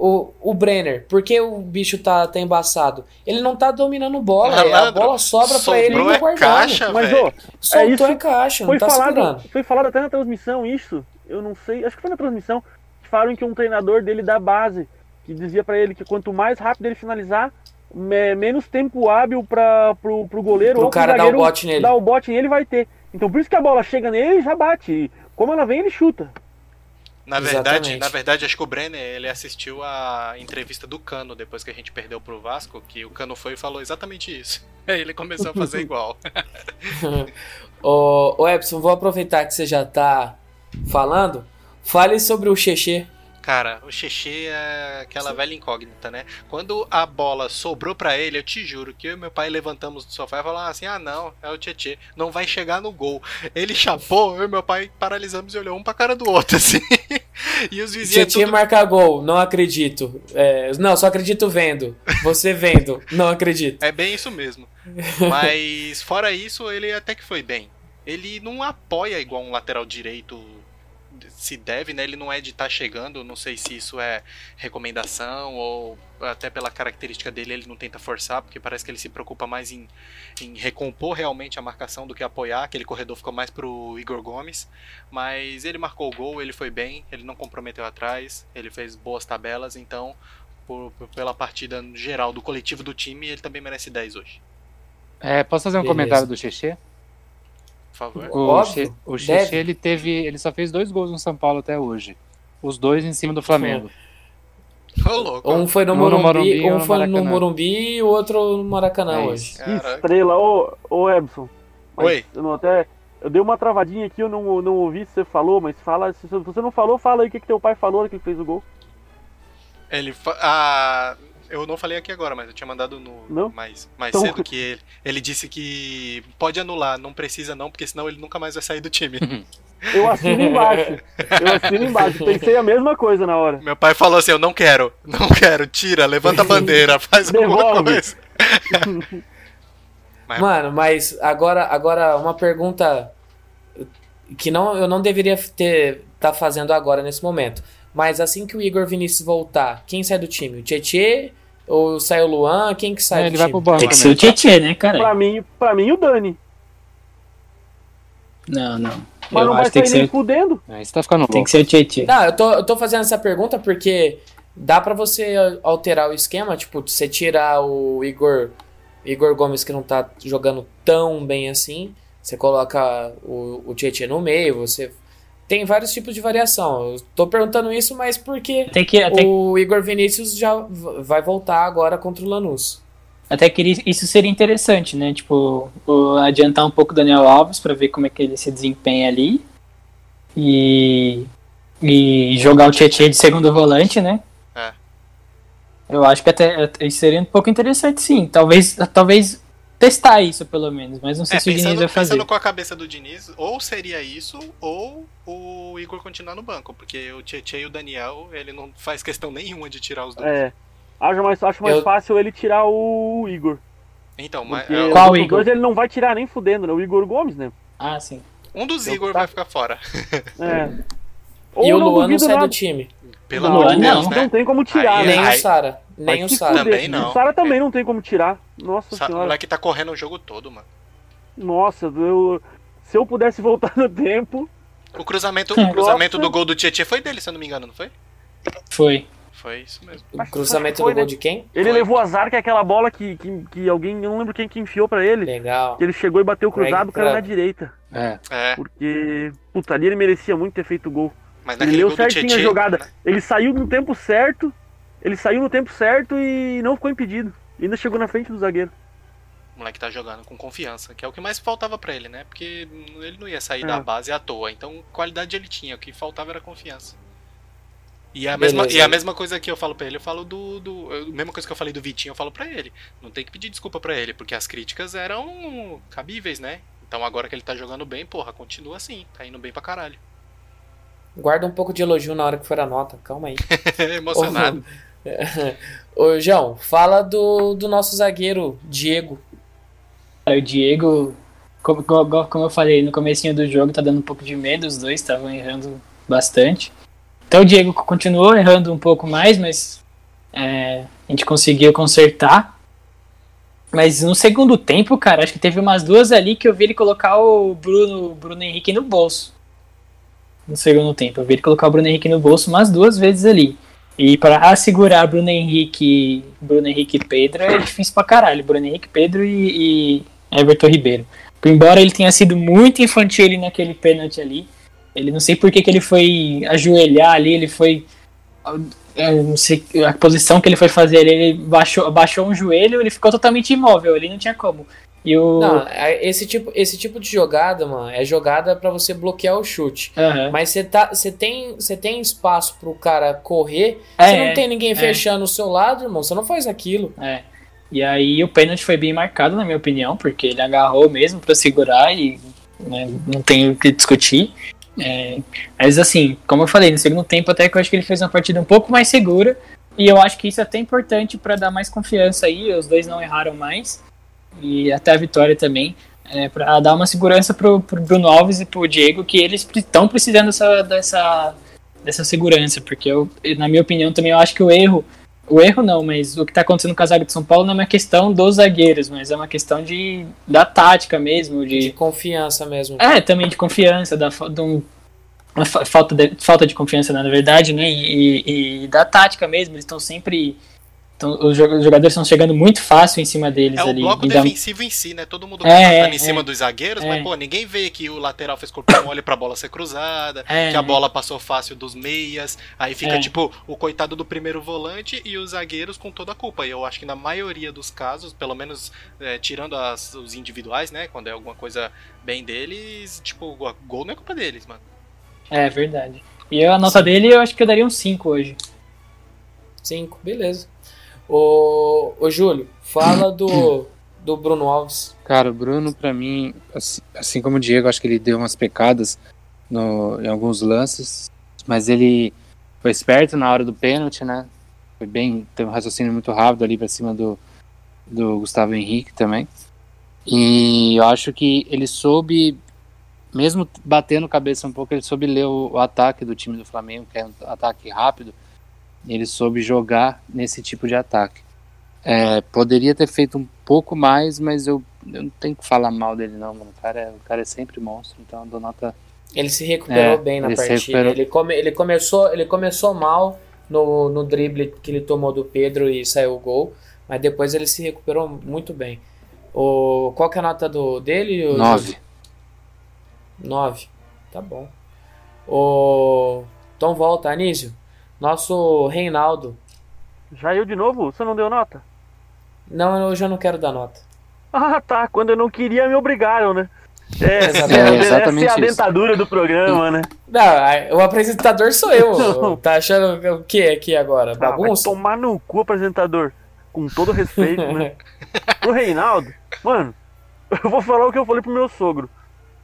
O, o Brenner, por que o bicho tá, tá embaçado? Ele não tá dominando bola, é, a Malandro, bola sobra pra ele sobrou no é guardando. caixa, Mas, velho. ô, Soltou é isso- caixa, foi não tá falado, segurando. foi falado até na transmissão isso. Eu não sei, acho que foi na transmissão. que Falaram que um treinador dele da base, que dizia pra ele que quanto mais rápido ele finalizar, menos tempo hábil para pro, pro goleiro Pro ou pro cara dar o bote nele. dar o bote nele vai ter. Então por isso que a bola chega nele e já bate. E como ela vem, ele chuta. Na verdade, Exatamente. na verdade, acho que o Brenner ele assistiu a entrevista do Cano depois que a gente perdeu pro Vasco, que o Cano foi e falou exatamente isso. Aí ele começou a fazer igual. Ô, ô Epson, vou aproveitar que você já tá falando. Fale sobre o Xexê. Cara, o Xexê é aquela velha incógnita, né? Quando a bola sobrou pra ele, eu te juro que eu e meu pai levantamos do sofá e falamos assim: ah, não, é o Tietê, não vai chegar no gol. Ele chapou, eu e meu pai paralisamos e olhou um pra cara do outro, assim. e os vizinhos. Tietchan tudo- marca gol, não acredito. É, não, só acredito vendo. Você vendo, não acredito. É bem isso mesmo. Mas fora isso, ele até que foi bem. Ele não apoia igual um lateral direito se deve, né? Ele não é de estar chegando, não sei se isso é recomendação ou até pela característica dele ele não tenta forçar, porque parece que ele se preocupa mais em, em recompor realmente a marcação do que apoiar. Aquele corredor ficou mais pro Igor Gomes, mas ele marcou o gol, ele foi bem, ele não comprometeu atrás, ele fez boas tabelas, então por- por- pela partida geral do coletivo do time, ele também merece 10 hoje. É, posso fazer um Beleza. comentário do Xexê? Favor. O, Óbvio, o deve. ele teve. Ele só fez dois gols no São Paulo até hoje. Os dois em cima do Flamengo. Um foi no Um no Morumbi, Morumbi, um no foi no. Morumbi e o outro no Maracanã É hoje. Que Caraca. estrela, ô, ô Ebson. Oi. Eu não, até, eu dei uma travadinha aqui, eu não, não ouvi se você falou, mas fala. Se você não falou, fala aí o que, que teu pai falou que ele fez o gol. Ele fa- ah, eu não falei aqui agora, mas eu tinha mandado no Não? mais, mais Então- cedo que ele, ele disse que pode anular, não precisa não, porque senão ele nunca mais vai sair do time. Eu assino embaixo. Eu assino embaixo. Pensei a mesma coisa na hora. Meu pai falou assim: "Eu não quero, não quero, tira, levanta a bandeira, faz alguma Devolve. coisa". Mas- Mano, mas agora, agora uma pergunta que não, eu não deveria ter tá fazendo agora nesse momento. Mas assim que o Igor Vinícius voltar, quem sai do time? O Tietê ou sai o Luan? Quem que sai É, do ele vai pro banco Tem que ser o. Tietchan, né, cara? Pra mim, pra mim o Dani. Não, não. Mas Eu não vai tem sair que nem ser, fudendo. É, isso tá ficando tem louco. que ser o Tietchan. Não, eu tô, eu tô fazendo essa pergunta porque dá pra você alterar o esquema, tipo, você tirar o Igor, Igor Gomes que não tá jogando tão bem assim, você coloca o, o Tietchan no meio, você tem vários tipos de variação. Eu tô perguntando isso, mas porque Até que, até, o Igor Vinícius já vai voltar agora contra o Lanús. até que isso seria interessante, né? Tipo, adiantar um pouco o Daniel Alves pra ver como é que ele se desempenha ali. E, e jogar o Tietchan de segundo volante, né? É. Eu acho que até, até isso seria um pouco interessante, sim. Talvez, talvez testar isso, pelo menos. Mas não sei É, se o Diniz pensando, vai fazer. pensando com a cabeça do Diniz, ou seria isso, ou o Igor continuar no banco, porque o Tietchan e o Daniel, ele não faz questão nenhuma de tirar os dois. É. Acho mais, acho mais Eu- fácil ele tirar o Igor. Então, mas é, Qual os outros Igor? dois ele não vai tirar nem fudendo, né? O Igor Gomes, né? Ah, sim. um dos Eu Igor tá- vai ficar fora. É. e o não Luan não sai nada. do time. Pelo Não, amor de não, Deus, Não né? tem como tirar, Aí- né? Nem o Sara. Nem o Sara. Também não. O Sara também não tem como tirar. Nossa Sa- O senhora. moleque tá correndo o jogo todo, mano. Nossa, eu, se eu pudesse voltar no tempo. O cruzamento, É. o cruzamento Nossa. do gol do Tietchan foi dele, se eu não me engano, não foi? Foi. Foi isso mesmo. O cruzamento foi, do gol né? de quem? Ele Foi. levou azar que é aquela bola que, que, que alguém, eu não lembro quem que enfiou pra ele. Legal. Que ele chegou e bateu cruzado, caiu na direita. É. É, Porque, puta, ali ele merecia muito ter feito o gol. mas Ele do certinho a jogada. Ele saiu no tempo certo. Ele saiu no tempo certo e não ficou impedido. E ainda chegou na frente do zagueiro. O moleque tá jogando com confiança, que é o que mais faltava pra ele, né? Porque ele não ia sair É. da base à toa. Então, qualidade ele tinha, o que faltava era confiança. E a, mesma, Beleza. e a mesma coisa que eu falo pra ele, eu falo do, do. A mesma coisa que eu falei do Vitinho, eu falo pra ele. Não tem que pedir desculpa pra ele, porque as críticas eram cabíveis, né? Então agora que ele tá jogando bem, porra, continua assim, tá indo bem pra caralho. Guarda um pouco de elogio na hora que for a nota, calma aí. Emocionado. Ô, João, fala do, do nosso zagueiro, Diego. O Diego, como, como eu falei, no comecinho do jogo tá dando um pouco de medo, os dois estavam errando bastante. Então o Diego continuou errando um pouco mais, mas é, a gente conseguiu consertar. Mas no segundo tempo, cara, acho que teve umas duas ali que eu vi ele colocar o Bruno, Bruno Henrique no bolso. No segundo tempo, eu vi ele colocar o Bruno Henrique no bolso umas duas vezes ali. E para assegurar Bruno Henrique, Bruno Henrique e Pedro é difícil pra caralho. Bruno Henrique, Pedro e, e Everton Ribeiro. Embora ele tenha sido muito infantil ali naquele pênalti ali, ele não sei por que, que ele foi ajoelhar ali, ele foi. eu não sei a posição que ele foi fazer ali, ele baixou, baixou um joelho, ele ficou totalmente imóvel, ali não tinha como. E o. Não, é- esse tipo, esse tipo de jogada, mano, é jogada pra você bloquear o chute. Aham. Mas você tá, você tem, você tem espaço pro cara correr, É, você não é, tem ninguém é. fechando o seu lado, irmão, você não faz aquilo. É. E aí o pênalti foi bem marcado, na minha opinião, porque ele agarrou mesmo pra segurar e né, não tem o que discutir. É, mas assim, como eu falei, no segundo tempo até que eu acho que ele fez uma partida um pouco mais segura. E eu acho que isso é até importante pra dar mais confiança aí. Os dois não erraram mais. E até a vitória também. É, para dar uma segurança pro, pro Bruno Alves e pro Diego, que eles estão precisando dessa, dessa, dessa segurança. Porque eu, na minha opinião, também eu acho que o erro o erro não, mas o que tá acontecendo com a zaga de São Paulo não é uma questão dos zagueiros, mas é uma questão de, da tática mesmo, De de... confiança mesmo. É, também de confiança, da, de um- uma fa- falta, de, falta de confiança, na verdade, né, e, e- e da tática mesmo, eles estão sempre... tão- os joga- os jogadores estão chegando muito fácil em cima deles É o ali. bloco Ainda- defensivo em si, né? Todo mundo É, passando é, em cima é. dos zagueiros, É. mas, pô, ninguém vê que o lateral fez corpo mole pra bola ser cruzada, É, que a bola passou fácil dos meias, aí fica, É. tipo, o coitado do primeiro volante e os zagueiros com toda a culpa. E eu acho que na maioria dos casos, pelo menos é, tirando as- os individuais, né? Quando é alguma coisa bem deles, tipo, o gol não é culpa deles, mano. É, verdade. E a nota dele eu acho que eu daria um 5 hoje. Cinco, beleza. Ô, ô Júlio, fala do, do Bruno Alves. Cara, o Bruno, pra mim, assim, assim como o Diego, acho que ele deu umas pecadas no, em alguns lances, mas ele foi esperto na hora do pênalti, né? Foi bem, teve um raciocínio muito rápido ali pra cima do, do Gustavo Henrique também. E eu acho que ele soube, mesmo batendo cabeça um pouco, ele soube ler o, o ataque do time do Flamengo, que é um ataque rápido. Ele soube jogar nesse tipo de ataque. É, poderia ter feito um pouco mais, mas eu, eu não tenho que falar mal dele não, mano. O cara é, o cara é sempre monstro, então eu dou nota. Ele se recuperou É, bem na ele partida. Ele, come, ele, começou, ele começou mal no, no drible que ele tomou do Pedro e saiu o gol, mas depois ele se recuperou muito bem. O, qual que é a nota do, dele? ô, Nove. Nove. Tá bom. O, então volta, Anísio. Nosso Reinaldo. Já eu de novo? Você não deu nota? Não, eu já não quero dar nota. Ah, tá. Quando eu não queria, me obrigaram, né? É, Exatamente. é, exatamente essa é a isso. dentadura do programa, né? Não, o apresentador sou eu. Tá achando o que aqui agora? Vai Bagunça? tomar no cu, apresentador. Com todo respeito, né? Pro Reinaldo, mano, eu vou falar o que eu falei pro meu sogro.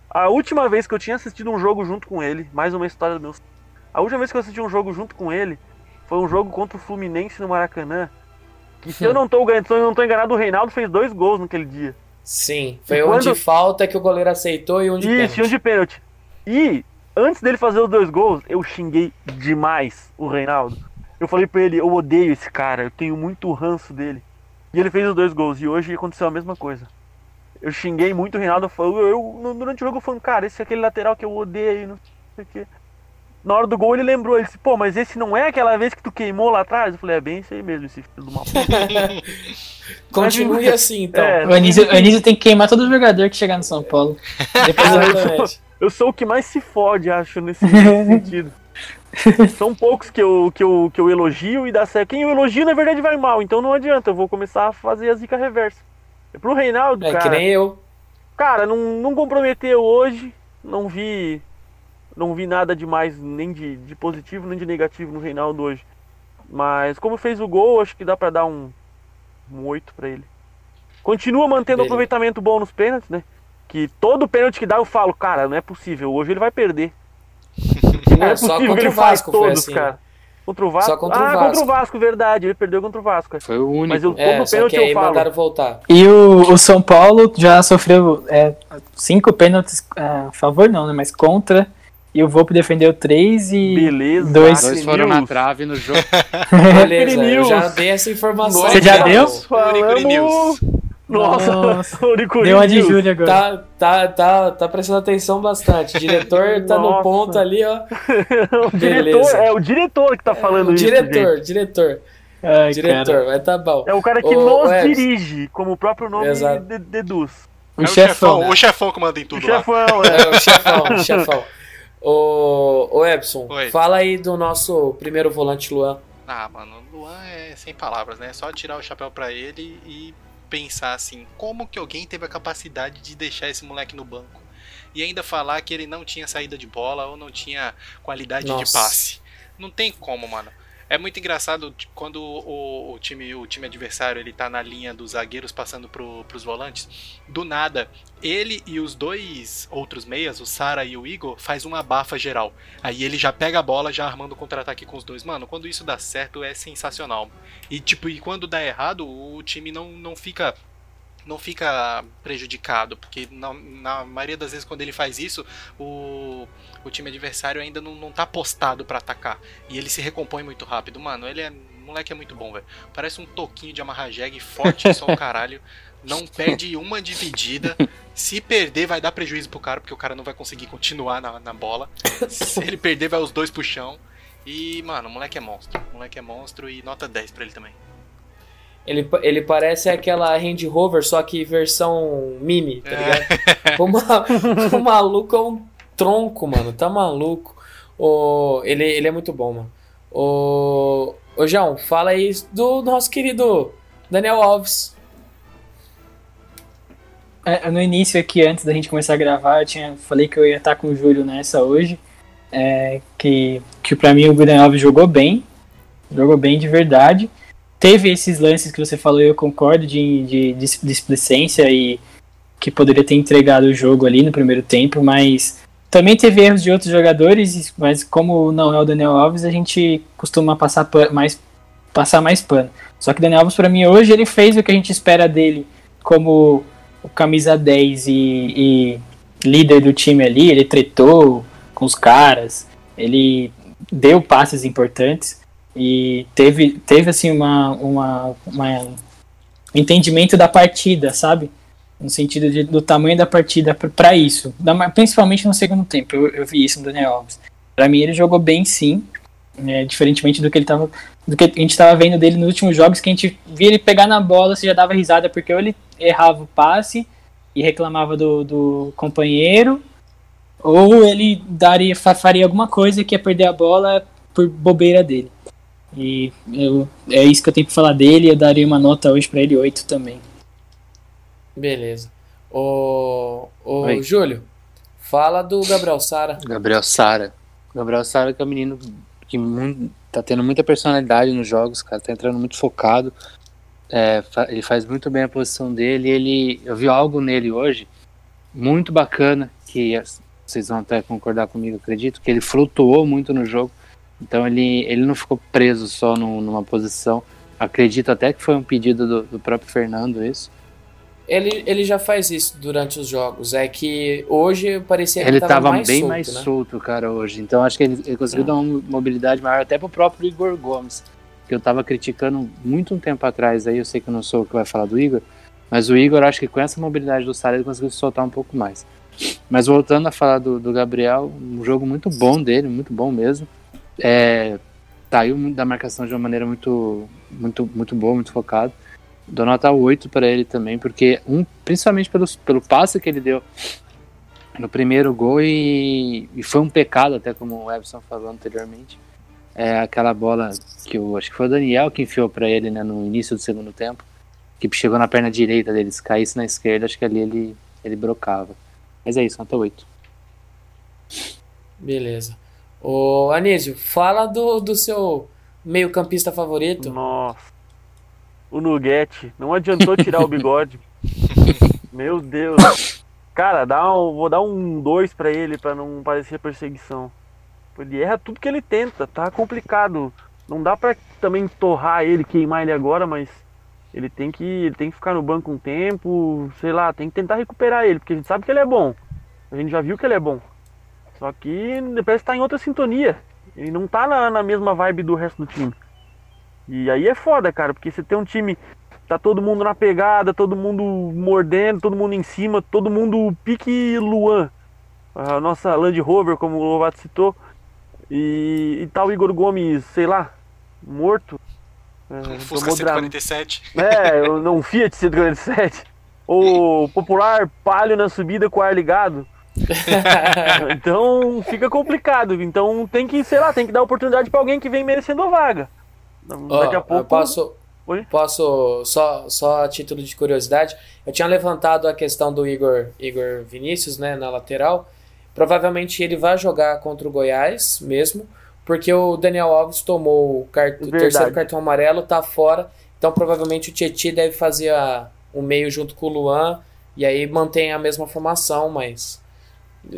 A última vez que eu tinha assistido um jogo junto com ele, mais uma história do meu sogro. A última vez que eu assisti um jogo junto com ele foi um jogo contra o Fluminense no Maracanã. Que se eu não tô, se eu não tô enganado, o Reinaldo fez dois gols naquele dia. Sim, foi E um quando- de falta que o goleiro aceitou e um de Isso, e um pênalti. de pênalti. E antes dele fazer os dois gols, eu xinguei demais o Reinaldo. Eu falei pra ele, eu odeio esse cara, eu tenho muito ranço dele. E ele fez os dois gols, e hoje aconteceu a mesma coisa. Eu xinguei muito o Reinaldo, eu, eu, durante o jogo eu falando, cara, esse é aquele lateral que eu odeio, não sei o quê. Na hora do gol ele lembrou, ele disse, pô, mas esse não é aquela vez que tu queimou lá atrás? Eu falei, é bem isso aí mesmo, esse filho uma puta. Continue assim, então. É, O Anísio, o Anísio tem que queimar todo jogador que chegar no São Paulo. Depois eu- Exatamente. Eu sou o que mais se fode, acho, nesse, nesse sentido. São poucos que eu, que, eu, que eu elogio e dá certo. Quem eu elogio, na verdade, vai mal. Então não adianta, eu vou começar a fazer a zica reversa. E pro Reinaldo, É que cara, nem eu. cara, não, não comprometeu hoje. Não vi. Não vi nada demais, nem de, de positivo, nem de negativo no Reinaldo hoje. Mas como fez o gol, acho que dá pra dar um, um 8 pra ele. Continua mantendo o Beleza. aproveitamento bom nos pênaltis, né? Que todo pênalti que dá eu falo, cara, não é possível, hoje ele vai perder. Não é, É, possível contra que o ele faz todos, assim, cara. Contra o Vasco? Só contra o ah, Vasco. contra o Vasco, verdade. Ele perdeu contra o Vasco. Foi o único. Mas eu, todo É, pênalti que aí eu falo. mandaram voltar. E o, o São Paulo já sofreu é, cinco pênaltis é, a favor, não, né? Mas contra. E o Volpe defendeu três e. Beleza. Dois- Dois foram na trave no jogo. Beleza, eu já dei essa informação. Você já deu? News. Nossa, Nossa. Deu uma de News. Júlia agora. Tá, tá, tá, tá prestando atenção bastante. O diretor tá no ponto ali, ó. o Beleza. diretor, é o diretor que tá falando o isso. diretor, gente. diretor, Ai, diretor, cara. vai tá bom. É o cara que Ô, nos dirige, como o próprio nome de- deduz. O É o chefão. né? o chefão que manda em O tudo lá. chefão, é. É, o chefão, o chefão. Ô, ô Epson, Oi. fala aí do nosso primeiro volante Luan. Ah, mano, Luan é sem palavras, né? Só tirar o chapéu pra ele e pensar assim, como que alguém teve a capacidade de deixar esse moleque no banco? E ainda falar que ele não tinha saída de bola ou não tinha qualidade de Nossa. passe. Não tem como, mano. É muito engraçado quando o, o time, o time adversário ele tá na linha dos zagueiros passando pro, pros volantes. Do nada, ele e os dois outros meias, o Sara e o Igor, faz uma abafa geral. Aí ele já pega a bola, já armando o contra-ataque com os dois. Mano, quando isso dá certo é sensacional. E tipo, e quando dá errado, o time não, não fica não fica prejudicado, porque na, na maioria das vezes quando ele faz isso, o, o time adversário ainda não, não tá postado pra atacar. E ele se recompõe muito rápido. Mano, ele é. O moleque é muito bom, velho. Parece um toquinho de amarrar jegue forte, só o caralho. Não perde uma dividida. Se perder, vai dar prejuízo pro cara, porque o cara não vai conseguir continuar na, na bola. Se ele perder, vai os dois pro chão. E, mano, o moleque é monstro. O moleque é monstro e nota 10 pra ele também. Ele, ele parece aquela Range Rover, só que versão mini, tá ligado? O, o maluco é um tronco, mano. Tá maluco. O, ele, ele é muito bom, mano. O, ô, João, fala aí do nosso querido Daniel Alves. É, no início aqui, antes da gente começar a gravar, eu tinha, falei que eu ia estar com o Júlio nessa hoje. É, que, que pra mim o Daniel Alves jogou bem. Jogou bem de verdade. Teve esses lances que você falou, eu concordo, de, de, de displicência e que poderia ter entregado o jogo ali no primeiro tempo, mas também teve erros de outros jogadores, mas como não é o Daniel Alves, a gente costuma passar pa- mais, passar mais pano. Só que Daniel Alves, pra mim, hoje ele fez o que a gente espera dele como o camisa 10 e, e líder do time ali, ele tretou com os caras, ele deu passes importantes e teve, teve assim uma, uma, uma um entendimento da partida, sabe? No sentido de, do tamanho da partida para isso, Da- principalmente no segundo tempo. Eu, eu vi isso no Daniel Alves. Para mim ele jogou bem, sim, é, diferentemente do que ele tava, do que a gente estava vendo dele nos últimos jogos, que a gente via ele pegar na bola, você já dava risada porque ou ele errava o passe e reclamava do, do companheiro, ou ele daria, fa- faria alguma coisa que ia perder a bola por bobeira dele. E eu, é isso que eu tenho pra falar dele. Eu daria uma nota hoje pra ele 8 também. Beleza. Ô, ô Oi. Júlio, fala do Gabriel Sara. Gabriel Sara. Gabriel Sara que é um menino que mu- tá tendo muita personalidade nos jogos, cara. Tá entrando muito focado. É, ele faz muito bem a posição dele. Ele, eu vi algo nele hoje muito bacana que vocês vão até concordar comigo, acredito, que ele flutuou muito no jogo. Então ele, ele não ficou preso só num- numa posição. Acredito até que foi um pedido do, do próprio Fernando isso. Ele, ele já faz isso durante os jogos. É que hoje parecia que Ele tava, tava mais bem solto, mais né? solto, cara, hoje. Então acho que ele, ele conseguiu É. dar uma mobilidade maior até pro próprio Igor Gomes, que eu tava criticando muito um tempo atrás. Aí eu sei que eu não sou o que vai falar do Igor, mas o Igor, acho que com essa mobilidade do Sara, ele conseguiu se soltar um pouco mais. Mas voltando a falar do, do Gabriel, um jogo muito bom dele, muito bom mesmo. É, saiu da marcação de uma maneira muito, muito, muito boa, muito focado. Dou nota 8 para ele também, porque um, principalmente pelos, pelo passe que ele deu no primeiro gol e, e foi um pecado, até como o Everson falou anteriormente. É aquela bola que eu acho que foi o Daniel que enfiou para ele né, no início do segundo tempo, que chegou na perna direita dele, se caísse na esquerda, acho que ali ele, ele brocava. Mas é isso, nota 8. Beleza. Ô, Anísio, fala do, do seu meio-campista favorito. Nossa. O Nuguete. Não adiantou tirar o bigode. Meu Deus. Cara, dá um, vou dar um 2 pra ele pra não parecer perseguição. Ele erra tudo que ele tenta, tá complicado. Não dá pra também torrar ele, queimar ele agora, mas ele tem que, ele tem que ficar no banco um tempo, sei lá, tem que tentar recuperar ele, porque a gente sabe que ele é bom. A gente já viu que ele é bom. Só que parece que tá em outra sintonia. Ele não tá na, na mesma vibe do resto do time. E aí é foda, cara, porque você tem um time tá todo mundo na pegada, todo mundo mordendo, todo mundo em cima, todo mundo pique Luan. A nossa Land Rover, como o Lovato citou. E, e tal Igor Gomes, sei lá, morto. É, Um Fusca tomou dra- 147. É, eu- não Fiat 147. O popular palio na subida com o ar ligado. então fica complicado. Então tem que, sei lá, tem que dar oportunidade pra alguém que vem merecendo a vaga. Ó, Daqui a eu pouco. posso, Oi? posso só, só a título de curiosidade, eu tinha levantado a questão do Igor, Igor Vinícius, né, na lateral. Provavelmente ele vai jogar contra o Goiás mesmo, porque o Daniel Alves tomou o, car- o Verdade. terceiro cartão amarelo, tá fora. Então provavelmente o Tietchan deve fazer a- o meio junto com o Luan e aí mantém a mesma formação, mas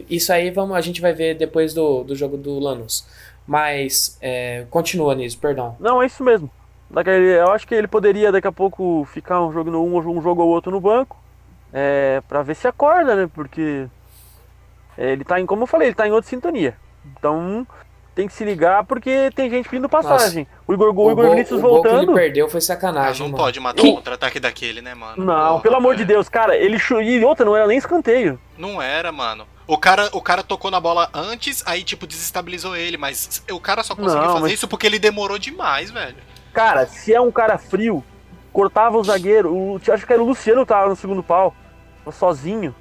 isso aí vamos, a gente vai ver depois do, do jogo do Lanús. Mas é, continua nisso, perdão. Não, é isso mesmo. Daquele- eu acho que ele poderia daqui a pouco ficar um jogo no um, um jogo ou outro no banco. É, pra ver se acorda, né? Porque é, ele tá em, como eu falei, ele tá em outra sintonia. Então tem que se ligar porque tem gente pedindo passagem. O Igor, o Igor gol- Vinícius o gol que ele voltando. perdeu foi Ah, sacanagem, não mano. pode matar Que- um contra-ataque daquele, né, mano? Não, Porra, pelo amor de velho. Deus, cara, ele e outra não era nem escanteio. Não era, mano. O cara, o cara tocou na bola antes, aí, tipo, desestabilizou ele, mas o cara só conseguiu Não, fazer mas- isso porque ele demorou demais, velho. Cara, se é um cara frio, cortava o zagueiro. O, acho que era o Luciano que tava no segundo pau, sozinho.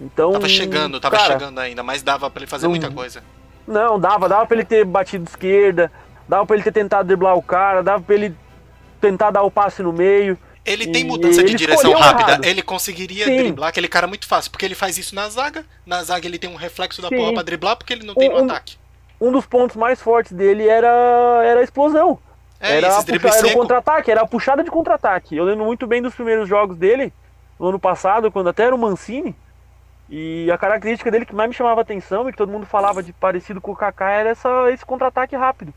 Então. Tava chegando, tava cara, chegando ainda, mas dava pra ele fazer não- muita coisa. Não, dava, dava pra ele ter batido esquerda, dava pra ele ter tentado driblar o cara, dava pra ele tentar dar o passe no meio. Ele tem mudança de ele direção escolheu rápida, errado. ele conseguiria Sim. driblar aquele cara muito fácil, porque ele faz isso na zaga. Na zaga ele tem um reflexo da Sim. porra pra driblar, porque ele não tem no Um- ataque. Um dos pontos mais fortes dele era, era a explosão. É, era, a puxa- era o contra-ataque, era a puxada de contra-ataque. Eu lembro muito bem dos primeiros jogos dele, no ano passado, quando até era o Mancini. E a característica dele que mais me chamava atenção e que todo mundo falava de parecido com o Kaká era essa, esse contra-ataque rápido.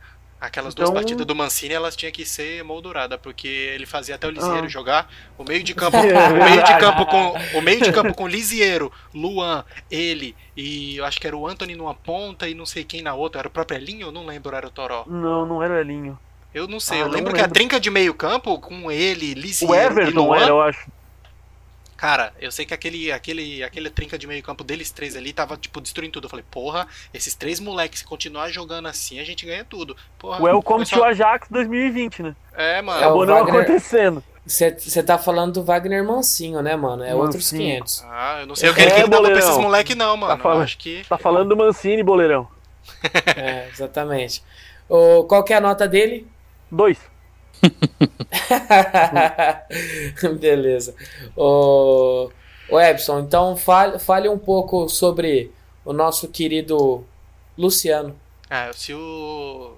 Aquelas Então- duas partidas do Mancini, elas tinham que ser molduradas, porque ele fazia até o Lisieiro Ah. jogar. O meio de campo, É o meio de campo com o meio de campo com Lisieiro, Luan, ele e eu acho que era o Anthony numa ponta e não sei quem na outra, era o próprio Elinho, eu não lembro, era o Toró. Não, não era o Elinho. Eu não sei, Ah, eu não lembro que a lembro. trinca de meio campo com ele, O Lisieiro e Everton Luan, era, eu acho. Cara, eu sei que aquele, aquele, aquele trinca de meio campo deles três ali tava, tipo, destruindo tudo. Eu falei, porra, esses três moleques, se continuar jogando assim, a gente ganha tudo. Porra, O to só- Ajax 2020, né? É, mano. É o Acabou não Wagner- acontecendo. Você tá falando do Wagner Mancinho, né, mano? É outros Mancinho. 500. Ah, eu não sei o que ele, É, que ele dava pra esses moleques, não, mano. falando- Eu acho que. Tá falando do Mancini, boleirão. É, exatamente. O, qual que é a nota dele? Dois. Beleza. O, o Ebson, então fale, fale um pouco sobre o nosso querido Luciano. É, se o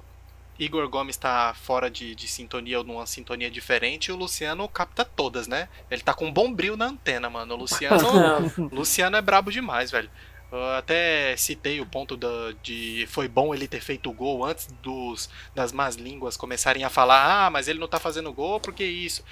Igor Gomes tá fora de, de sintonia ou numa sintonia diferente, o Luciano capta todas, né? Ele tá com um bom brilho na antena, mano. O Luciano. Luciano é brabo demais, velho. Eu até citei o ponto da, de foi bom ele ter feito o gol antes dos, das más línguas começarem a falar, ah, mas ele não tá fazendo gol porque isso.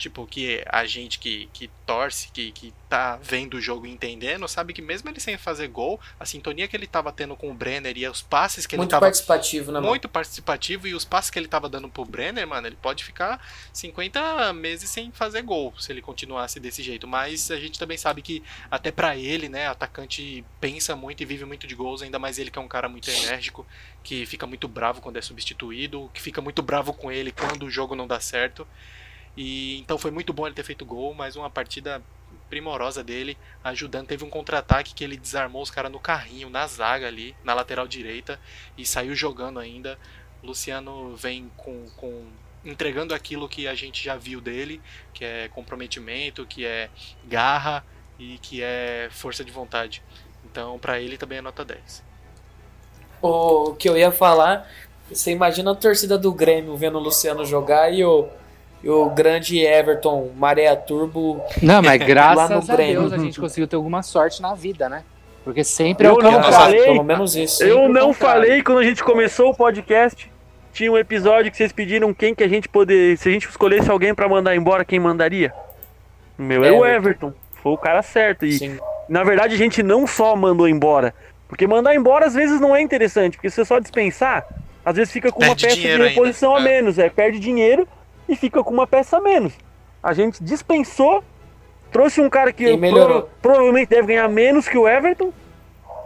Tipo, que a gente que, que torce, que, que tá vendo o jogo e entendendo, sabe que mesmo ele sem fazer gol, a sintonia que ele tava tendo com o Brenner e os passes que Muito ele tava participativo, né, mano? muito participativo e os passes que ele tava dando pro Brenner, mano, ele pode ficar 50 meses sem fazer gol se ele continuasse desse jeito. Mas a gente também sabe que até pra ele, né, atacante pensa muito e vive muito de gols, ainda mais ele que é um cara muito enérgico, que fica muito bravo quando é substituído, que fica muito bravo com ele quando o jogo não dá certo. E então foi muito bom ele ter feito gol, mas uma partida primorosa dele, ajudando. Teve um contra-ataque que ele desarmou os caras no carrinho, na zaga ali, na lateral direita, e saiu jogando ainda. Luciano vem com, com entregando aquilo que a gente já viu dele, que é comprometimento, que é garra e que é força de vontade. Então, pra ele também é nota 10. O que eu ia falar, você imagina a torcida do Grêmio vendo o Luciano jogar e o, e o grande Everton Maré Turbo. Não, mas lá graças no a Grêmio. Deus a gente conseguiu ter alguma sorte na vida, né? Porque sempre é Eu o não contrário. falei. Pelo menos isso. Eu não contrário. falei quando a gente começou o podcast. Tinha um episódio que vocês pediram quem que a gente poder. Se a gente escolhesse alguém pra mandar embora, quem mandaria? O meu é o Everton. Foi o cara certo. E Sim. na verdade a gente não só mandou embora. Porque mandar embora às vezes não é interessante. Porque se você só dispensar, às vezes fica com uma Perde peça de reposição ainda, a é. menos. É, perde dinheiro e fica com uma peça a menos. A gente dispensou, trouxe um cara que prova- provavelmente deve ganhar menos que o Everton.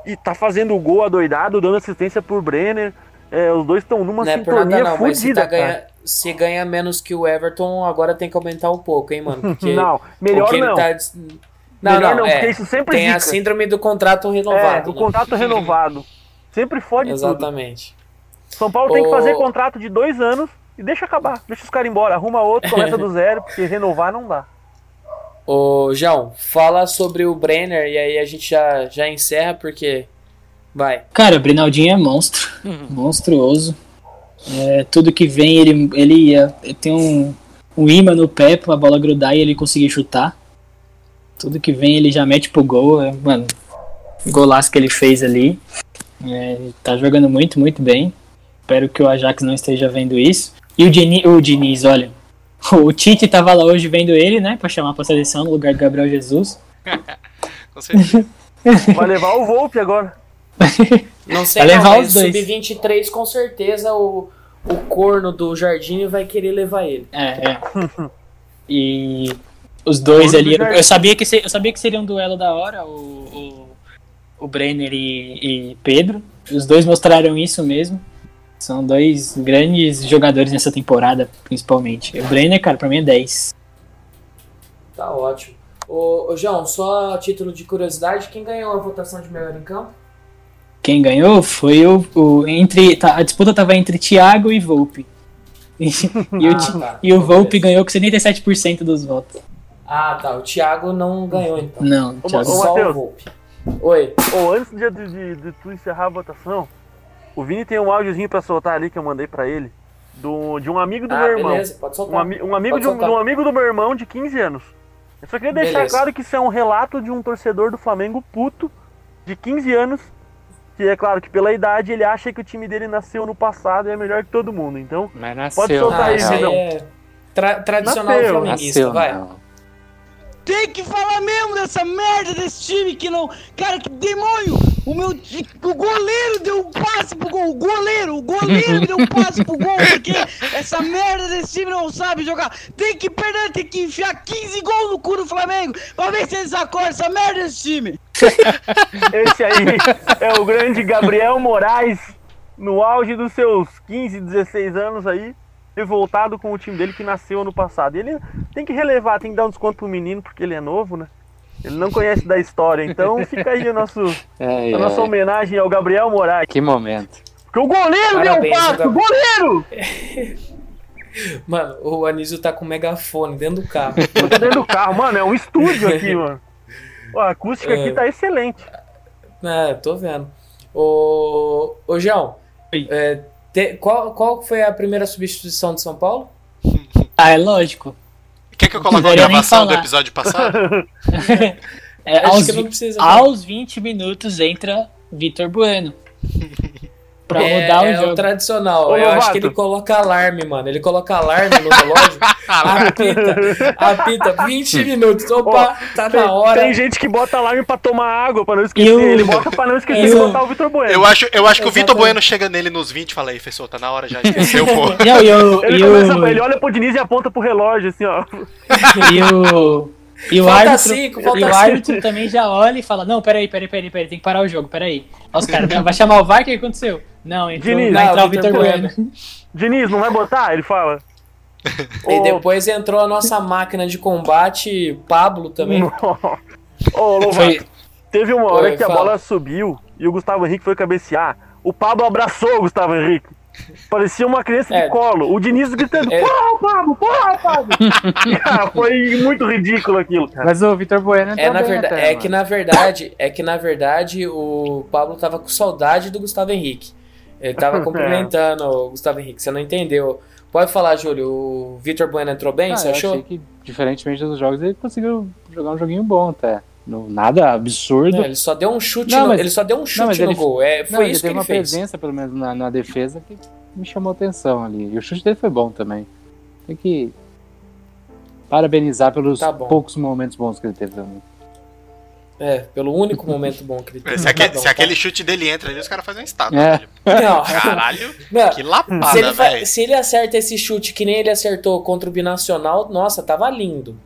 E tá fazendo o gol adoidado, dando assistência por Brenner. É, os dois estão numa Não é sintonia nada não, mas se, tá ganha, se ganha menos que o Everton, agora tem que aumentar um pouco, hein, mano? Porque Não, melhor o que ele não. tá Não, Melhor não, não, é, porque isso sempre tem a síndrome do contrato É, renovado. do né? contrato renovado. Sempre fode tudo. Exatamente. São Paulo tem que fazer contrato de dois anos e deixa acabar. Deixa os caras embora. Arruma outro, começa do zero, porque renovar não dá. Ô, João, fala sobre o Brenner e aí a gente já, já encerra porque. Vai. Cara, o Brinaldinho é monstro. Uhum. Monstruoso. É, tudo que vem, ele, ele ia, ele tem um, um imã no pé pra bola grudar e ele conseguir chutar. Tudo que vem, ele já mete pro gol. É, mano, o golaço que ele fez ali. É, tá jogando muito, muito bem. Espero que o Ajax não esteja vendo isso. E o, Dini, o Diniz, olha. O Tite tava lá hoje vendo ele, né? Pra chamar pra seleção no lugar do Gabriel Jesus. Com certeza. Vai levar o Volpe agora. Não sei Vai não, levar mas os dois. Sub-23 com certeza o, o corno do Jardim vai querer levar ele. É, é. E os dois Corno do ali. Jardim. Eu sabia, que se- eu sabia que seria um duelo da hora, o, o, o Brenner e, e Pedro. Os dois mostraram isso mesmo. São dois grandes jogadores nessa temporada, principalmente. O Brenner, cara, pra mim é 10. Tá ótimo. Ô, ô, João, só a título de curiosidade, quem ganhou a votação de melhor em campo? Quem ganhou foi o. o entre, tá, a disputa tava entre Thiago e Volpe. E, e o, Ah, Ti- tá. e o Volpe ganhou com 77% dos votos. Ah, tá. O Thiago não ganhou então. Não, Ô, Thiago. ô, Só o Matheus. Volpe. Oi. Ou antes de, de, de tu encerrar a votação, o Vini tem um áudiozinho pra soltar ali que eu mandei pra ele. Do, de um amigo do Ah, meu irmão. beleza, pode Um, soltar. ami- um amigo Pode de um, soltar. de um amigo do meu irmão de 15 anos. Eu só queria deixar Beleza. claro que isso é um relato de um torcedor do Flamengo puto de 15 anos. Que é claro que pela idade ele acha que o time dele nasceu no passado e é melhor que todo mundo. Então, Mas nasceu. Pode soltar Ah, aí Vidão. é tra- tradicional Nasceu, flamenguista, Nasceu, vai. não. Tem que falar mesmo dessa merda desse time que não. Cara, que demônio! O meu. O goleiro deu um passe pro gol! O goleiro! O goleiro deu um passe pro gol! Porque essa merda desse time não sabe jogar! Tem que perder, tem que enfiar 15 gols no cu do Flamengo pra ver se eles acordam essa merda desse time! esse aí é o grande Gabriel Moraes, no auge dos seus 15, 16 anos aí, revoltado com o time dele que nasceu ano passado. Ele tem que relevar, tem que dar um desconto pro menino, porque ele é novo, né? Ele não conhece da história, então fica aí o nosso, Ai, a nossa ai. homenagem ao Gabriel Moraes. Que momento. Porque o goleiro Parabéns, deu um Gabriel. o goleiro! Mano, o Anísio tá com megafone dentro do carro. Eu tô dentro do carro, mano, é um estúdio aqui, mano. A acústica É. aqui tá excelente. É, tô vendo. Ô, ô João, é, te- qual, qual foi a primeira substituição de São Paulo? Ah, é lógico. Quer que eu coloque a gravação do episódio passado? É, Acho aos, que não vi- precisa. aos 20 minutos entra Vitor Bueno. Pra é, mudar o é jogo. tradicional. Ô, Eu acho que ele coloca alarme, mano. Ele coloca alarme no relógio. apita, apita, 20 minutos. Opa, tá Tem, na hora. tem gente que bota alarme pra tomar água, pra não esquecer. E o- Ele bota pra não esquecer de Eu- botar o Vitor Bueno. Eu acho, eu acho que o Vitor. Bueno chega nele nos 20 e fala aí, Fessor, tá na hora já, esqueceu, pô. Não, e o, Ele, e começa, o, ele olha pro Diniz e aponta pro relógio, assim, ó. e o, e o Falta árbitro, cinco, e o árbitro também já olha e fala, não, peraí, peraí, peraí, peraí, tem que parar o jogo, peraí. Ó, os caras, vai chamar o VAR, o que aconteceu? Não, entrou, Diniz. vai Não, entrar o Vitor Bueno. Diniz, não vai botar? Ele fala. E depois entrou a nossa máquina de combate, Pablo também. Ô, Lovato, Foi, teve uma hora Oi, que a fala. bola subiu e o Gustavo Henrique foi cabecear. O Pablo abraçou o Gustavo Henrique. Parecia uma criança É. de colo. O Diniz gritando, É. porra, Pablo, porra, Pablo. cara, foi muito ridículo aquilo, cara. Mas o Vitor Bueno entrou É, na bem verdade, até, é que mano. na verdade, é que na verdade o Pablo tava com saudade do Gustavo Henrique. Ele tava cumprimentando o Gustavo Henrique, você não entendeu. Pode falar, Júlio. O Vitor Bueno entrou bem, Ah, você eu achou? achei que, diferentemente dos jogos, ele conseguiu jogar um joguinho bom até. No, nada absurdo. Não, ele só deu um chute, Não, no, mas- ele só deu um chute mas no ele- gol. É, Não, foi isso que teve ele uma fez. presença, pelo menos, na, na defesa que me chamou atenção ali. E o chute dele foi bom também. Tem que parabenizar pelos Tá poucos momentos bons que ele teve também. É, pelo único momento bom que ele teve. Se, aque- Tá bom, se tá. aquele chute dele entra ali, os caras fazem um estátua. É. Não. Caralho, Não, que Se lapada, ele, fa- velho. se ele acerta esse chute que nem ele acertou contra o Binacional, nossa, tava lindo.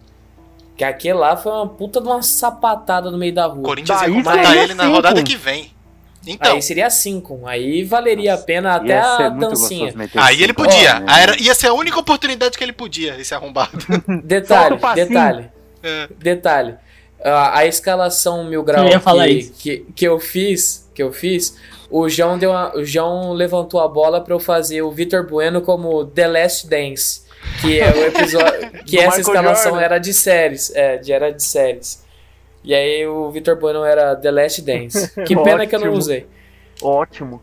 Que aquele lá foi uma puta de uma sapatada no meio da rua. Corinthians Daí ia seria ele na cinco. rodada que vem. Então, Aí seria 5. Aí valeria a pena até a dancinha. aí cinco ele podia. né? Aí era- ia ser a única oportunidade que ele podia, esse arrombado. Detalhe, detalhe, É. detalhe. A, a escalação mil grau Eu ia falar que, isso. que, que eu fiz, que eu fiz, o João deu uma- o João levantou a bola pra eu fazer o Vitor Bueno como The Last Dance, que é o episódio que essa Michael escalação Jordan. era de séries, é, de era de séries. E aí o Vitor Bueno era The Last Dance. Que pena que eu não usei. Ótimo.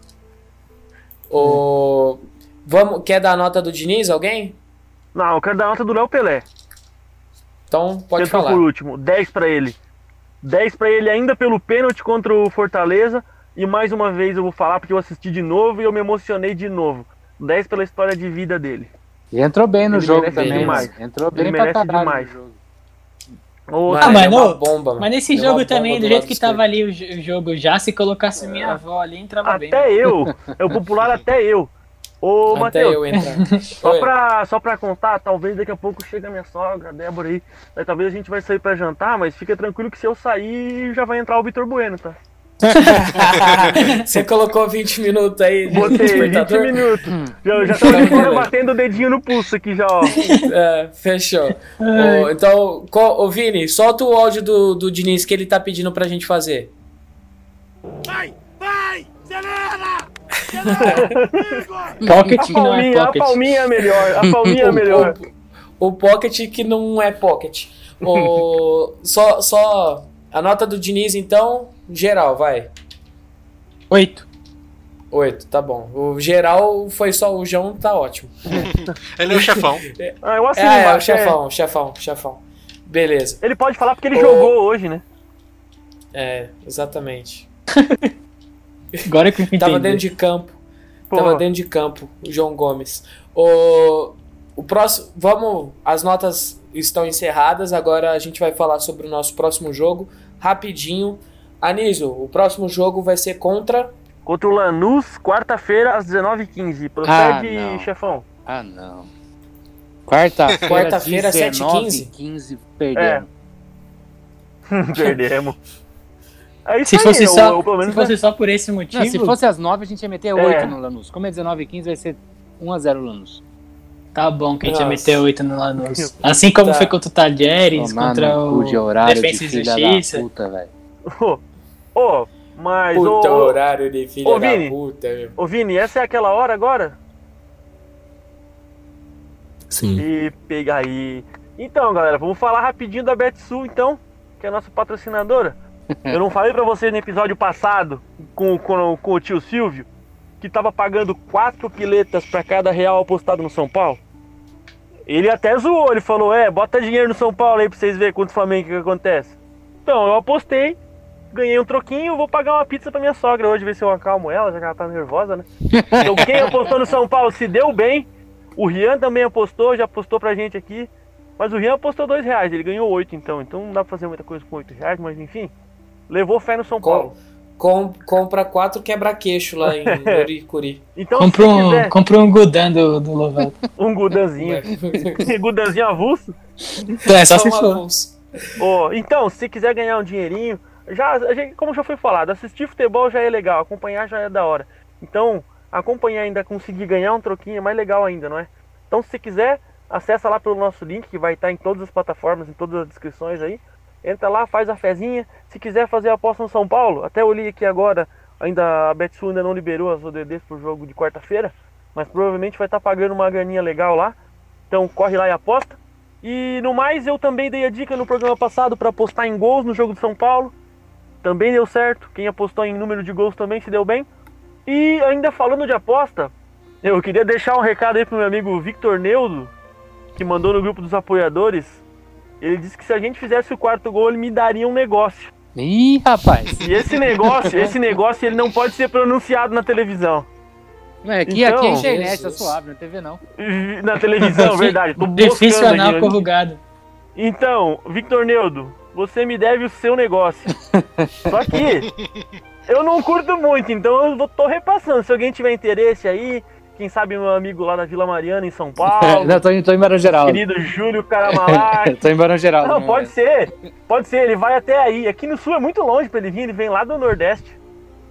O vamos, quer dar a nota do Diniz alguém? Não, eu quero dar nota do Léo Pelé. Então pode que entrou falar. por último. 10 pra ele. 10 pra ele ainda pelo pênalti contra o Fortaleza. E mais uma vez eu vou falar porque eu assisti de novo e eu me emocionei de novo. 10 pela história de vida dele. E entrou bem no Ele jogo merece também. demais. né? Entrou bem Ele merece demais. no jogo. Ô, Mano, Ah, mas é no- bomba. Mas nesse É jogo também, do do jeito que esquerdo. tava ali o, jo- o jogo já, se colocasse minha avó ali, entrava bem. até eu. É o popular até eu. Ô, Matheus. Só Oi. pra, só pra contar, talvez daqui a pouco chega a minha sogra, a Débora aí. Aí talvez a gente vai sair pra jantar, mas fica tranquilo que se eu sair já vai entrar o Vitor Bueno, tá? Você colocou 20 minutos aí Botei 20 despertador? minutos. Já, já tô de fora batendo o dedinho no pulso aqui já, ó. É, fechou. Ô, então, qual- ô Vini, solta o áudio do, do Diniz que ele tá pedindo pra gente fazer. Pocket A que não é palminha, a pocket. palminha é melhor. A palminha é melhor. O, o Pocket que não é Pocket. O, só, só a nota do Diniz, então, geral, vai. Oito. Oito, tá bom. O geral foi só o João, tá ótimo. Ele é o chefão. Ah, eu assino É, é, o é. chefão, chefão, chefão. Beleza. Ele pode falar porque ele Ô. jogou hoje, né? É, exatamente. Agora que eu entendi. Tava dentro de campo. Pô, Tava dentro de campo, o João Gomes. O, o próximo. Vamos. As notas estão encerradas. Agora a gente vai falar sobre o nosso próximo jogo. Rapidinho. Anísio, o próximo jogo vai ser contra. Contra o Lanús, quarta-feira, às 19h15. Procede, Ah, não. chefão. Ah, não. Quarta-feira, Quarta-feira, 19, 7h15? 15, perdemos. Perdemos. É isso Se aí, fosse, ou- só, ou pelo se fosse só por esse motivo. Não, se fosse às 9, a gente ia meter É. 8 no Lanús. Como é 19 e 15, vai ser 1x0 Lanús. Tá bom que a gente ia Nossa. meter 8 no Lanús. Assim como Tá. foi contra o Tajeres, Tomar contra o de horário Defensa de e filha Justiça. da puta, velho. Ô, ô, mas. Puta ô, horário de filha da Vini. puta, meu. ô, Vini, essa é aquela hora agora? Sim. E pega aí. Então, galera, vamos falar rapidinho da Betsul, então, que é a nossa patrocinadora. Eu não falei pra vocês no episódio passado com, com, com o tio Silvio que tava pagando quatro piletas pra cada real apostado no São Paulo? Ele até zoou, ele falou: É, bota dinheiro no São Paulo aí pra vocês verem quanto Flamengo que acontece. Então, eu apostei, ganhei um troquinho, vou pagar uma pizza pra minha sogra hoje, ver se eu acalmo ela, já que ela tá nervosa, né? Então, quem apostou no São Paulo se deu bem. O Rian também apostou, já apostou pra gente aqui. Mas o Rian apostou dois reais, ele ganhou oito então. Então não dá pra fazer muita coisa com oito reais, mas enfim. Levou fé no São Paulo. Com, compra quatro quebra-queixo lá em Oricuri. Então Compra se um, quiser compra um Gudan do, do Lovato. um gudanzinho. gudanzinho avulso. Então, é só se for. avulso. Ô, então, se quiser ganhar um dinheirinho, já, a gente- como já foi falado, assistir futebol já é legal, acompanhar já é da hora. Então, acompanhar ainda, conseguir ganhar um troquinho é mais legal ainda, não é? Então, se quiser, acessa lá pelo nosso link, que vai estar em todas as plataformas, em todas as descrições aí. Entra lá, faz a fezinha. Se quiser fazer a aposta no São Paulo, até eu li aqui agora, ainda a Betsul ainda não liberou as ODDs pro jogo de quarta-feira, mas provavelmente vai estar pagando uma graninha legal lá. Então, corre lá e aposta. E no mais, eu também dei a dica no programa passado para apostar em gols no jogo de São Paulo. Também deu certo. Quem apostou em número de gols também se deu bem. E ainda falando de aposta, Eu queria deixar um recado aí pro meu amigo Victor Neudo, que mandou no grupo dos apoiadores. Ele disse que se a gente fizesse o quarto gol, ele me daria um negócio. Ih, rapaz. E esse negócio, esse negócio, ele não pode ser pronunciado na televisão. É, aqui, Então, aqui é internet, tá suave, na TV não. Na televisão, verdade. Tô Difícil anal corrugado. Então, Victor Neudo, você me deve o seu negócio. Só que eu não curto muito, então eu tô repassando. Se alguém tiver interesse aí, quem sabe meu amigo lá da Vila Mariana, em São Paulo, não, tô, em- tô em Barão Geral. querido Júlio Caramalac. tô em Barão Geral. Não, pode ser. Pode ser, ele vai até aí. Aqui no sul é muito longe pra ele vir, ele vem lá do Nordeste.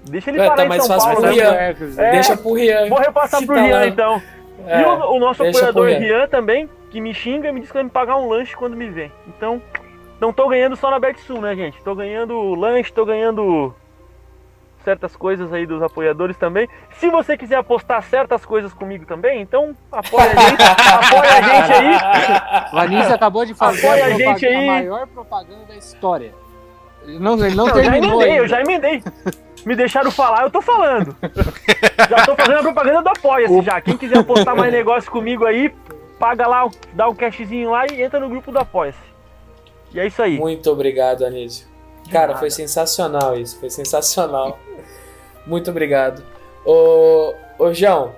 Deixa ele É, parar tá em mais São fácil Paulo. pro né? Rian. É, Deixa pro Rian. Vou repassar pro tá Rian lá. então. É, e o, o nosso apoiador Rian. Rian também, que me xinga e me diz que vai me pagar um lanche quando me vem. Então, não tô ganhando só na Betsul, né, gente? Tô ganhando lanche, tô ganhando certas coisas aí dos apoiadores também. Se você quiser apostar certas coisas comigo também, então apoia a gente, apoia a gente aí. O Anísio acabou de fazer Apoia a, a gente aí. a maior propaganda da história. Ele não, ele não Não, eu já terminou emendei, eu já emendei. Me deixaram falar, eu tô falando. Já tô fazendo a propaganda do Apoia-se já. Quem quiser apostar mais negócio comigo aí, paga lá, dá um cashzinho lá e entra no grupo do Apoia-se. E é isso aí. Muito obrigado, Anísio. Cara, nada. foi sensacional isso, foi sensacional. Muito obrigado. Ô, ô João,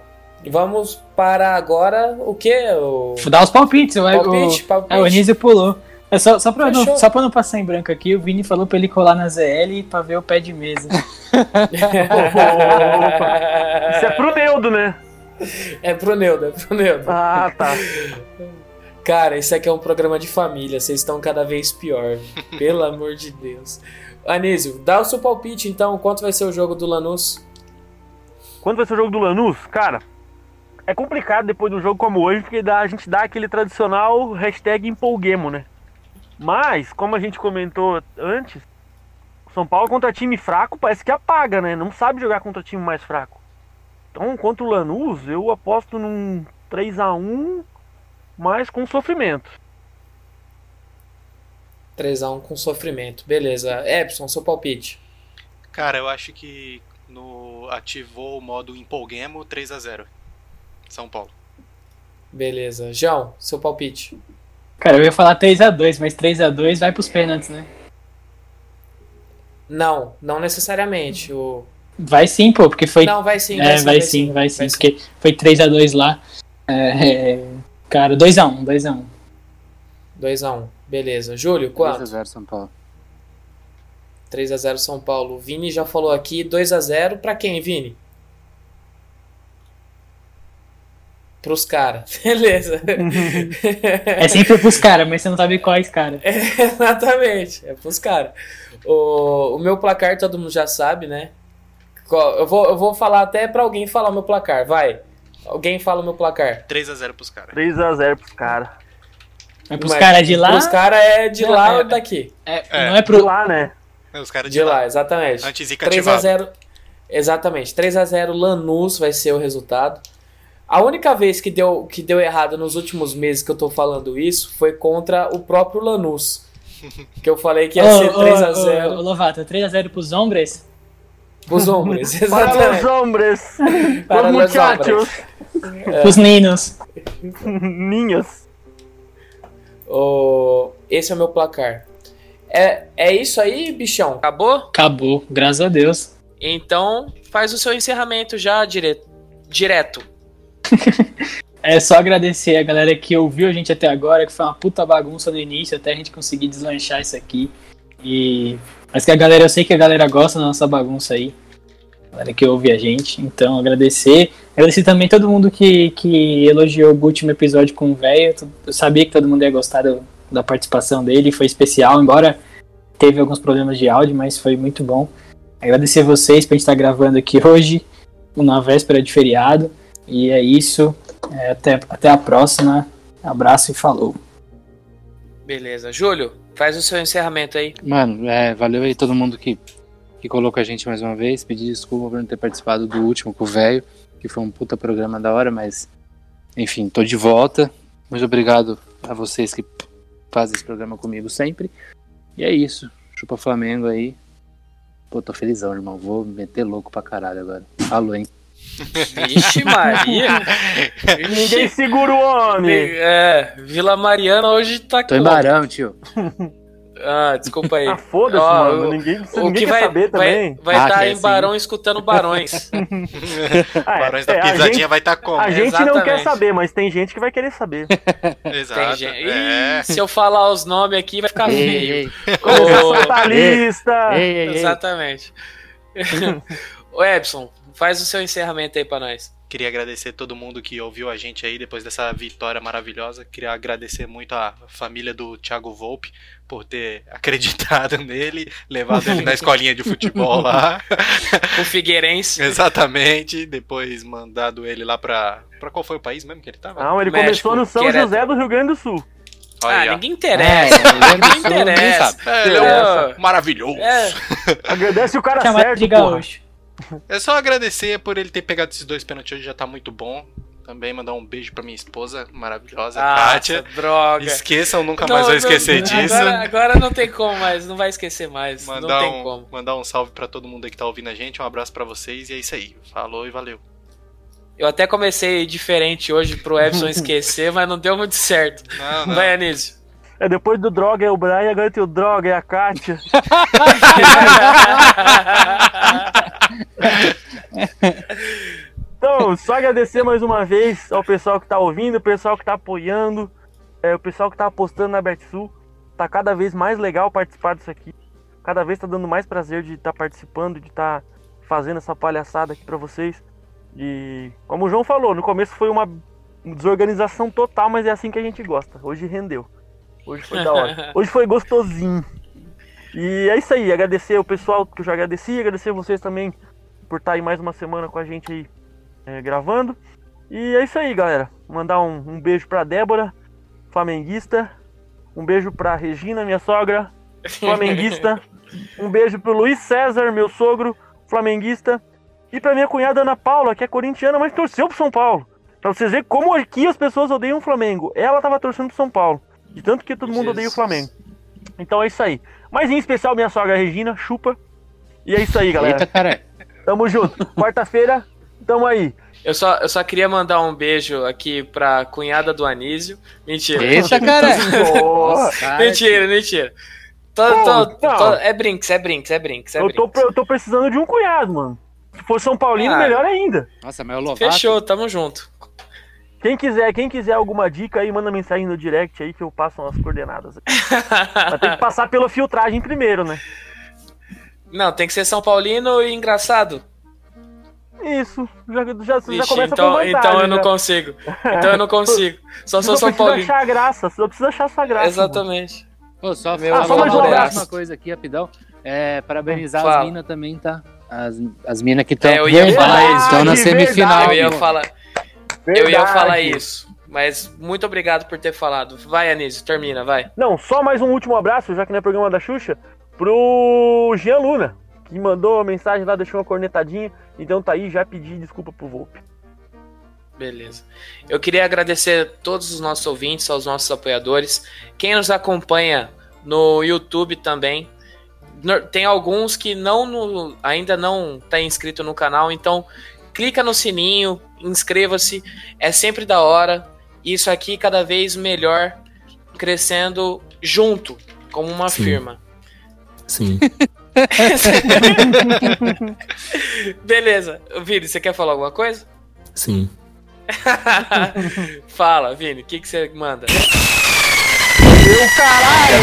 vamos para agora o quê? O Dá os palpites, vai. palpite, o... palpite. É, o Anísio pulou. É só, só, pra não, só pra não passar em branco aqui, o Vini falou pra ele colar na ZL pra ver o pé de mesa. Isso é pro Neudo, né? É pro Neudo, é pro Neudo. Ah, tá. Cara, isso aqui é um programa de família, vocês estão cada vez pior. Pelo amor de Deus. Anísio, dá o seu palpite então, quanto vai ser o jogo do Lanús? Quando vai ser o jogo do Lanús, cara, é complicado depois de um jogo como hoje, porque dá- a gente dá aquele tradicional hashtag empolguemo, né? Mas, como a gente comentou antes, São Paulo contra time fraco parece que apaga, né? Não sabe jogar contra time mais fraco. Então, contra o Lanús, eu aposto num 3 a 1 mas com sofrimento. 3x1 com sofrimento. Beleza. Epson, seu palpite. Cara, eu acho que no ativou o modo empolguemo 3 a 0 São Paulo. Beleza. João, seu palpite. Cara, eu ia falar 3x2, mas 3x2 vai pros pênaltis, né? Não, não necessariamente. O... Vai sim, pô, porque foi. Não, vai sim, é, vai, sim, vai sim, porque foi 3x2 lá. É, é, cara, 2x1, 2x1. 2x1. Beleza. Júlio, quanto? 2x0 São Paulo. 3x0 São Paulo. O Vini já falou aqui. 2x0 pra quem, Vini? Pros caras. Beleza. É sempre pros caras, mas você não sabe quais caras. Exatamente, é pros caras. O, o meu placar todo mundo já sabe, né? Eu vou, eu vou falar até pra alguém falar o meu placar, vai. Alguém fala o meu placar. 3 a 0 pros caras. 3 a 0 pros caras. É pros caras de lá. Pros caras é de Não, lá é- ou daqui? é- Não é pro. De lá, né? É, Os caras De lá, exatamente. Antizica 3 ativado. a 0 Exatamente. 3 a 0 Lanús vai ser o resultado. A única vez que deu, que deu errado nos últimos meses que eu tô falando isso foi contra o próprio Lanús. Que eu falei que ia ser ô, 3 a ô, 0 ô, Lovato, 3x0 pros hombres? Pros homens. Para Exatamente. os hombres, Para os muchachos, Pros ninos. ninhos. O- Esse é o meu placar. É, é isso aí, bichão? Acabou? Acabou, graças a Deus. Então faz o seu encerramento já dire... direto. É só agradecer a galera que ouviu a gente até agora, que foi uma puta bagunça no início, até a gente conseguir deslanchar isso aqui. E. Mas que a galera, eu sei que a galera gosta da nossa bagunça aí. A galera que ouve a gente. Então, agradecer. Agradecer também todo mundo que, que elogiou o último episódio com o velho. Eu sabia que todo mundo ia gostar do- da participação dele, foi especial, embora teve alguns problemas de áudio, mas foi muito bom. Agradecer vocês por a gente estar gravando aqui hoje, na véspera de feriado. E é isso. É, até, até a próxima. Abraço e falou. Beleza. Júlio, faz o seu encerramento aí. Mano, é, valeu aí todo mundo que, que colocou a gente mais uma vez. Pedir desculpa por não ter participado do último com o velho, que foi um puta programa da hora, mas enfim, tô de volta. Muito obrigado a vocês que fazem esse programa comigo sempre. E é isso. Chupa Flamengo aí. Pô, tô felizão, irmão. Vou meter louco pra caralho agora. Alô, hein? Vixe Maria. Ninguém segura o homem. É, Vila Mariana hoje tá Tô em? Barão, tio. Ah, desculpa aí. Ah, foda-se, Ó, mano. o- Ninguém, O ninguém que quer vai saber vai também. vai Ah, estar quer em sim. Barão escutando Barões. Ah, é, Barões da é, a Pisadinha gente- vai estar como? A gente não quer Exatamente. saber, mas tem gente que vai querer saber. Exato. Tem gente... É. Ih, se eu falar os nomes aqui vai ficar Ei, feio. ei, Ô, Fatalista! ei, ei, ei. Exatamente. Ô Epson, faz o seu encerramento aí pra nós. Queria agradecer todo mundo que ouviu a gente aí depois dessa vitória maravilhosa. Queria agradecer muito a família do Thiago Volpe por ter acreditado nele, levado ele na escolinha de futebol lá. O Figueirense. Exatamente. Depois mandado ele lá pra. Pra qual foi o país mesmo que ele tava? Não, ele México, começou no São. José do Rio Grande do Sul. Olha Ah, ninguém interessa. É, ninguém interessa. É, ele é um maravilhoso. É, Agradece o cara Chamar certo, de porra. É só agradecer por ele ter pegado esses dois pênaltis hoje, já tá muito bom. Também mandar um beijo pra minha esposa maravilhosa, ah, Kátia. droga. Esqueçam, nunca Não, mais vou não, esquecer disso. Agora, agora não tem como mais, não vai esquecer mais. não Mandar tem um, como. mandar um salve pra todo mundo aí que tá ouvindo a gente, um abraço pra vocês e é isso aí. Falou e valeu. Eu até comecei diferente hoje pro Epson esquecer, mas não deu muito certo. Não, não. Vai, Anísio. É, depois do Droga é o Brian, agora tem o Droga é a Kátia. Então, só agradecer mais uma vez ao pessoal que tá ouvindo, o pessoal que tá apoiando, é, o pessoal que tá apostando na BetSul. Tá cada vez mais legal participar disso aqui. Cada vez tá dando mais prazer de estar participando, de estar fazendo essa palhaçada aqui pra vocês. E como o João falou, no começo foi uma desorganização total, mas é assim que a gente gosta. Hoje rendeu. Hoje foi da hora. Hoje foi gostosinho. E é isso aí, agradecer o pessoal que eu já agradeci, agradecer vocês também por estar aí mais uma semana com a gente aí é, gravando. E é isso aí, galera. Mandar um, um beijo pra Débora, flamenguista. Um beijo pra Regina, minha sogra, flamenguista. Um beijo pro Luiz César, meu sogro, flamenguista. E pra minha cunhada Ana Paula, que é corintiana, mas torceu pro São Paulo. Pra vocês verem como aqui as pessoas odeiam o Flamengo. Ela tava torcendo pro São Paulo. De tanto que todo mundo odeia o Jesus. Flamengo. Então é isso aí. Mas em especial minha sogra Regina, chupa. E é isso aí, galera. Eita, cara. Tamo junto. Quarta-feira, tamo aí. Eu só, eu só queria mandar um beijo aqui pra cunhada do Anísio. Mentira. Eita, cara. Porra. mentira, mentira. Tô- Pô, tô- tô- é brinks, é brinks, é brinks, é Eu tô, brinks. eu tô precisando de um cunhado, mano. Se for São Paulino, Ah. melhor ainda. Nossa, mas o Lovato... Fechou, tamo junto. Quem quiser, quem quiser alguma dica aí, manda mensagem no direct aí que eu passo as coordenadas. Mas tem que passar pela filtragem primeiro, né? Não, tem que ser São Paulino e engraçado. Isso, já, já, já Vixe, começa então, vantagem. então eu não já. consigo. Então eu não consigo. Só sou Só São precisa Paulino. achar a graça, só precisa achar sua graça. Exatamente. Pô, só, Meu só, amor, mais um falar uma coisa aqui, rapidão. É, parabenizar Fala. as minas também, tá? As, as minas que estão É, eu ia falar isso. estão na Verdade, semifinal. Eu ia pô. Falar, eu ia Verdade. falar isso. Mas muito obrigado por ter falado. Vai, Anísio, termina, vai. Não, só mais um último abraço, já que não é programa da Xuxa, pro Jean Luna, que mandou uma mensagem lá, deixou uma cornetadinha. Então tá aí, já pedi desculpa pro Volpe. Beleza. Eu queria agradecer a todos os nossos ouvintes, aos nossos apoiadores. Quem nos acompanha no YouTube também. Tem alguns que não no- ainda não está inscrito no canal, então clica no sininho, inscreva-se, é sempre da hora. Isso aqui cada vez melhor, crescendo junto, como uma Sim. firma. Sim. Beleza. Vini, você quer falar alguma coisa? Sim. Fala, Vini, o que, que você manda? Meu caralho!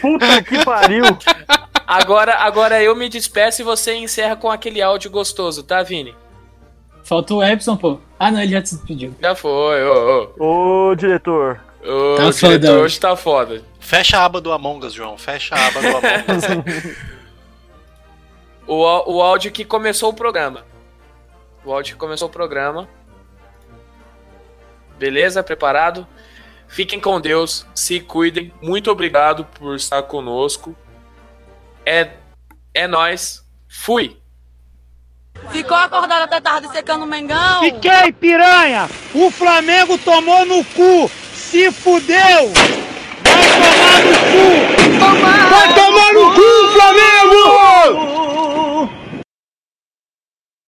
Puta que pariu! Agora, agora eu me despeço e você encerra com aquele áudio gostoso, tá, Vini? Faltou o Epson, pô. Ah, não, ele já se despediu. Já foi, ô, Ô, diretor. ô. Ô, Tá diretor, fodão. hoje tá foda. Fecha a aba do Among Us, João. Fecha a aba do Among Us. O, o áudio que começou o programa. O áudio que começou o programa. Beleza? Preparado? Fiquem com Deus, se cuidem. Muito obrigado por estar conosco. É, é nós. Fui. Ficou acordado até tarde secando o Mengão? Fiquei, piranha! O Flamengo tomou no cu! Se fudeu! Vai tomar no cu! Vai tomar no cu, Flamengo!